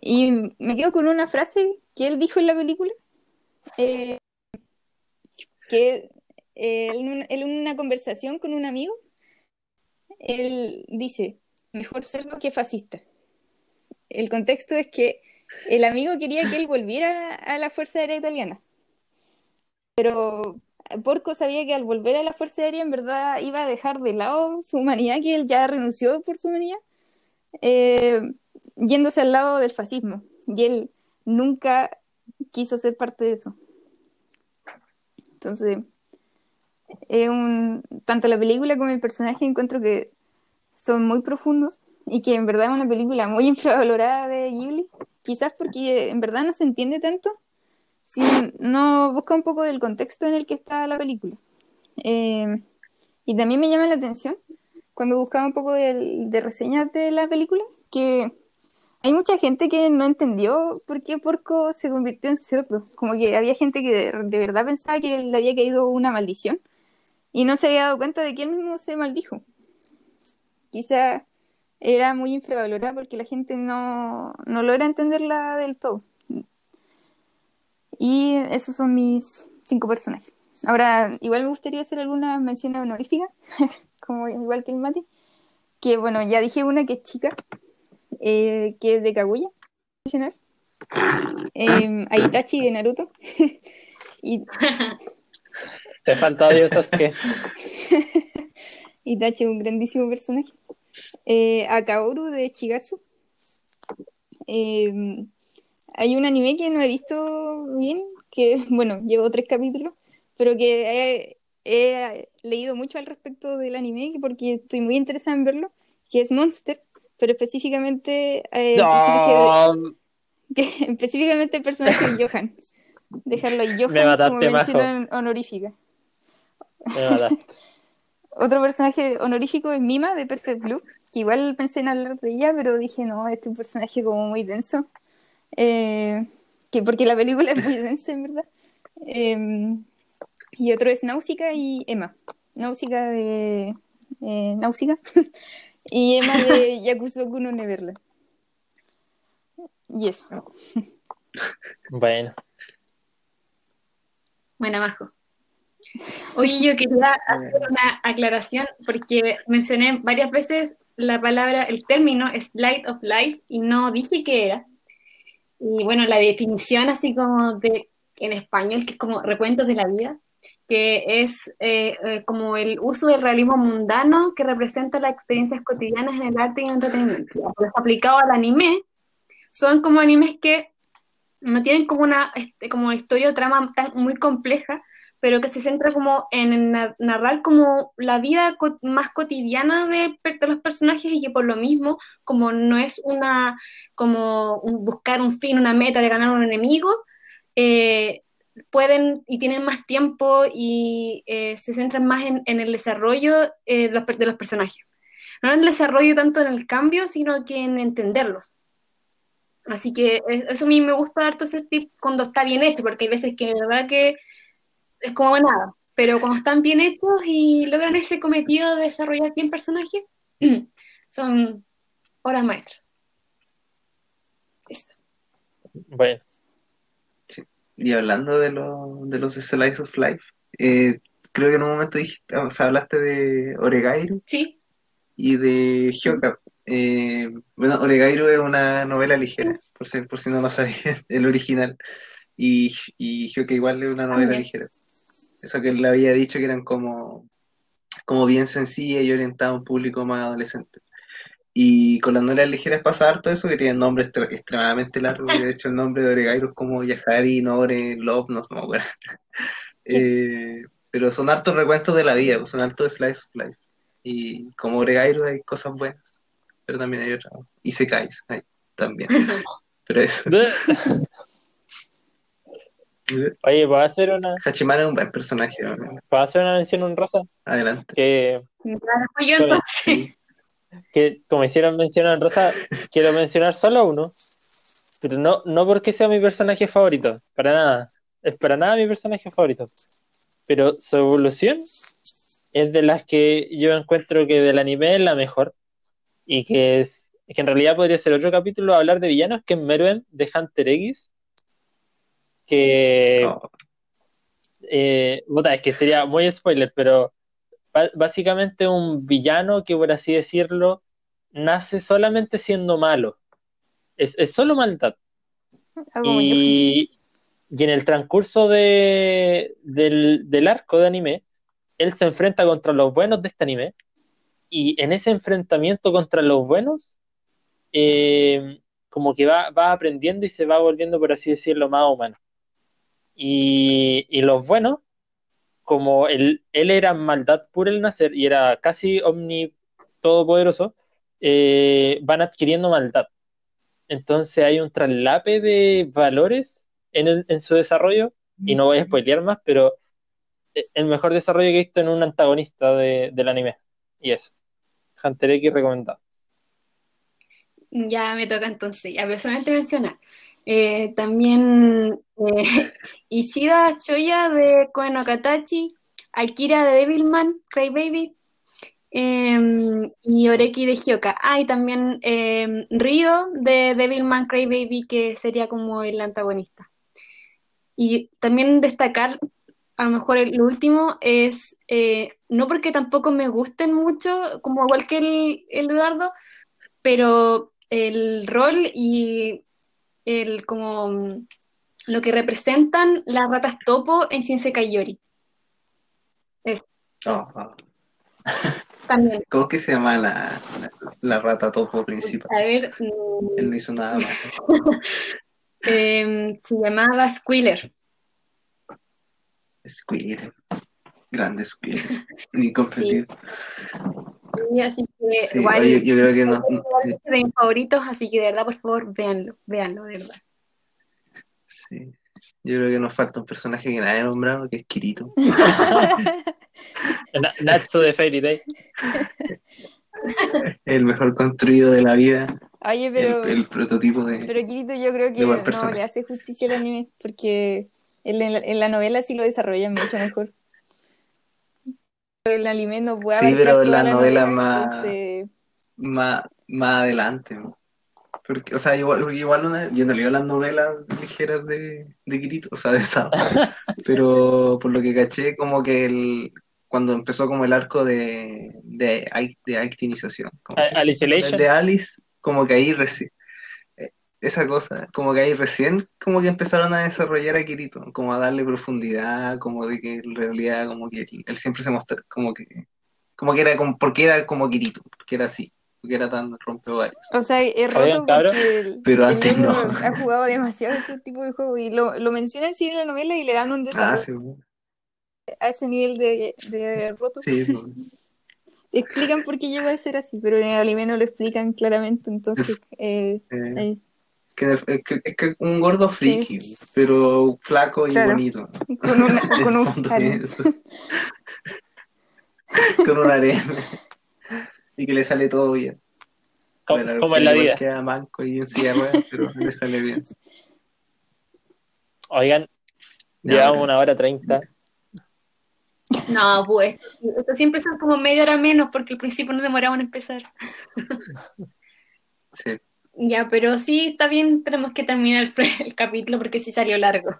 Y me quedo con una frase que él dijo en la película, eh, que en una, en una conversación con un amigo, él dice, mejor cerdo que fascista. El contexto es que el amigo quería que él volviera a la Fuerza Aérea Italiana, pero Porco sabía que al volver a la Fuerza Aérea en verdad iba a dejar de lado su humanidad, que él ya renunció por su humanidad, eh, yéndose al lado del fascismo. Y él nunca quiso ser parte de eso. Entonces, es un, tanto la película como el personaje encuentro que son muy profundos y que en verdad es una película muy infravalorada de Ghibli, quizás porque en verdad no se entiende tanto si no busca un poco del contexto en el que está la película. Eh, y también me llama la atención cuando buscaba un poco de, reseñas de la película que hay mucha gente que no entendió por qué Porco se convirtió en cerdo. Como que había gente que de, de verdad pensaba que le había caído una maldición y no se había dado cuenta de que él mismo se maldijo. Quizá era muy infravalorada porque la gente no, no logra entenderla del todo. Y esos son mis cinco personajes. Ahora, igual me gustaría hacer alguna mención honorífica, como igual que el Mati. Que bueno, ya dije una que es chica, eh, que es de Kaguya. Eh, a Itachi de Naruto. y Te falta Dios que Itachi es un grandísimo personaje. Eh, a Kaoru de Chigatsu. Eh, hay un anime que no he visto bien, que bueno, llevo tres capítulos, pero que he, he leído mucho al respecto del anime porque estoy muy interesada en verlo, que es Monster, pero específicamente eh, el personaje de- que- específicamente el personaje de Johan. Dejarlo ahí, Johan Me como mención honorífica. Otro personaje honorífico es Mima de Perfect Blue, que igual pensé en hablar de ella, pero dije, no, este es un personaje como muy denso. Eh, que porque la película es muy densa, en verdad. Eh, y otro es Náusica y Emma. Náusica de... Eh, Náusica. y Emma de Yakusoku no Neverland. Y eso. Bueno, Buena, Majo. Oye, yo quería hacer una aclaración porque mencioné varias veces la palabra, el término Slide of Life y no dije qué era. Y bueno, la definición así como de, en español, que es como recuentos de la vida, que es eh, eh, como el uso del realismo mundano que representa las experiencias cotidianas en el arte y en el entretenimiento. Aplicado al anime, son como animes que no tienen como una este, como historia o trama tan muy compleja, pero que se centra como en na- narrar como la vida más cotidiana de, los personajes y que por lo mismo, como no es una, como buscar un fin, una meta de ganar un enemigo, eh, pueden y tienen más tiempo y eh, se centran más en, el desarrollo eh, de, los, personajes. No en el desarrollo tanto en el cambio, sino que en entenderlos. Así que es- eso a mí me gusta harto ese tip cuando está bien hecho, porque hay veces que verdad que es como nada, pero cuando están bien hechos y logran ese cometido de desarrollar bien personajes, son horas maestras. Eso. bueno. Y hablando de, lo- de los Slice of Life, eh, creo que en un momento dijiste, o sea, hablaste de Oregairo Sí, y de Hyoka. Eh, bueno, Oregairo es una novela ligera, por si, por si no lo sabían, el original. Y, y que igual es una novela También. ligera. Eso que le había dicho que eran como, como bien sencilla y orientada a un público más adolescente. Y con las novelas ligeras pasa harto eso, que tienen nombres extre- extremadamente largos. De hecho, el nombre de Oregairo es como Yahari, Nore, Love, no se me acuerdo. Eh, pero son hartos recuentos de la vida, pues, son hartos slice of life. Y como Oregairo hay cosas buenas, pero también hay otras. Y se caes, también. Pero eso. Oye, ¿puedo hacer una, Hachiman es un buen personaje. ¿no? ¿puedo hacer una mención honrosa? Adelante. Que, yo. Sí. que como hicieron mención honrosa, quiero mencionar solo uno. Pero no, no porque sea mi personaje favorito, para nada. Es para nada mi personaje favorito. Pero su evolución es de las que yo encuentro que del anime es la mejor. Y que es que en realidad podría ser otro capítulo hablar de villanos, que es Meruem de Hunter X. Que eh, puta, es que sería muy spoiler, pero básicamente un villano que, por así decirlo, nace solamente siendo malo. Es, es solo maldad. Muy Y, y en el transcurso de, del, del arco de anime, él se enfrenta contra los buenos de este anime. Y en ese enfrentamiento contra los buenos, eh, como que va, va aprendiendo y se va volviendo, por así decirlo, más humano. Y, y los buenos, como él, él era maldad pura el nacer y era casi omni todopoderoso, eh, van adquiriendo maldad. Entonces hay un traslape de valores en, el- en su desarrollo, y no voy a spoilear más, pero eh, el mejor desarrollo que he visto en un antagonista de- del anime. Y eso. Hunter X recomendado. Ya me toca entonces. Ya personalmente mencionar. Eh, también eh, Ishida Choya de Koen no Katachi, Akira de Devilman, Crybaby, eh, y Oreki de Hyoka. Ah, y también eh, Ryo de Devilman Crybaby, que sería como el antagonista. Y también destacar, a lo mejor el- último es, eh, no porque tampoco me gusten mucho, como igual que el Eduardo, pero el rol y el como lo que representan las ratas topo en Shinsekai Yori. no, no. También, ¿Cómo que se llama la, la, la rata topo principal? a ver, mm, Él no hizo nada más. em, se llamaba Squealer. Squid. Grande Squid. Incomprendido. Y así que Sí, igual yo creo que no. de mis favoritos, así que de verdad, por favor, véanlo, véanlo, de verdad. Sí. Yo creo que nos falta un personaje que nadie ha nombrado, que es Kirito. Na- Natsu de Fairy Tail. El mejor construido de la vida. Oye, pero, el, el prototipo de. pero Kirito yo creo que no le hace justicia al anime, porque en la, en la novela sí lo desarrollan mucho mejor. El anime no puede Sí, pero la la novela novela, más- entonces- más, más adelante. ¿no? Porque, o sea, igual, igual una, yo no leo las novelas ligeras de, de Kirito, o sea, de Sao. Pero por lo que caché, como que el, cuando empezó como el arco de, de, act- de actinización, como A- que- de Alice, como que ahí recién, esa cosa, como que ahí recién, como que empezaron a desarrollar a Kirito, como a darle profundidad, como de que en realidad, como que él, él siempre se mostró, como que, como que era como, porque era como Kirito, porque era así, porque era tan rompebarios. O sea, es roto porque el, pero el antes no. ha jugado demasiado ese tipo de juego y lo, lo mencionan sí en la novela y le dan un Ah, desarrollo sí, a ese nivel de, de roto. sí, sí. Explican por qué llegó a ser así, pero en el anime no lo explican claramente, entonces... Eh, Eh, ahí. Que es, que, es que un gordo friki, pero flaco y Claro. bonito. Con, una, con un con un harem. y que le sale todo bien. Como, Bueno, como en la vida. Queda manco y en silla de ruedas, pero le sale bien. Oigan, Ya, llevamos una hora treinta. No, pues, esto siempre son como media hora menos, porque al principio nos demoramos en empezar. Sí. Ya, pero sí, está bien, tenemos que terminar el, el capítulo porque sí salió largo.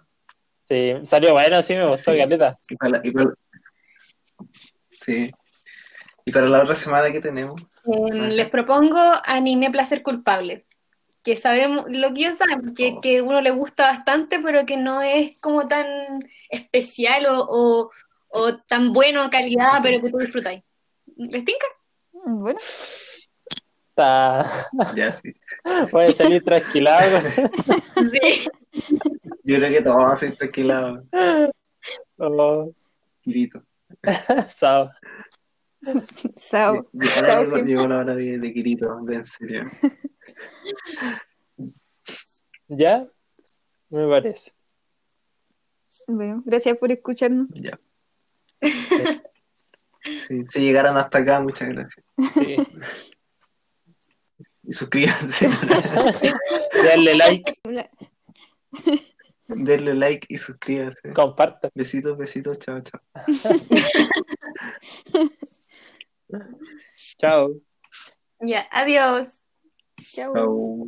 Sí, salió bueno, sí me gustó, Sí. Caleta. Y para, la- y para- sí. Y para la otra semana que tenemos, Eh, les propongo anime Placer Culpable, que sabemos, lo que ellos saben, que, Oh. que uno le gusta bastante, pero que no es como tan especial o, o, o tan bueno en calidad, pero que tú disfrutáis. ¿Les tinca? Bueno, Está... Ya, sí. Puede salir trasquilado. Sí. Yo creo que todos así tranquilados. Oh, Kirito. Sao. Sao. Llegó Sao llegó la hora de, de Kirito, de en serio. ¿Ya? Me parece. Bueno, gracias por escucharnos. Ya. Sí, si llegaron hasta acá, muchas gracias. Sí. Y suscríbanse. Denle like. Denle like y suscríbanse. compartan. Besitos, besitos, chao, chao. Chao. Ya, adiós. Chao. Chao.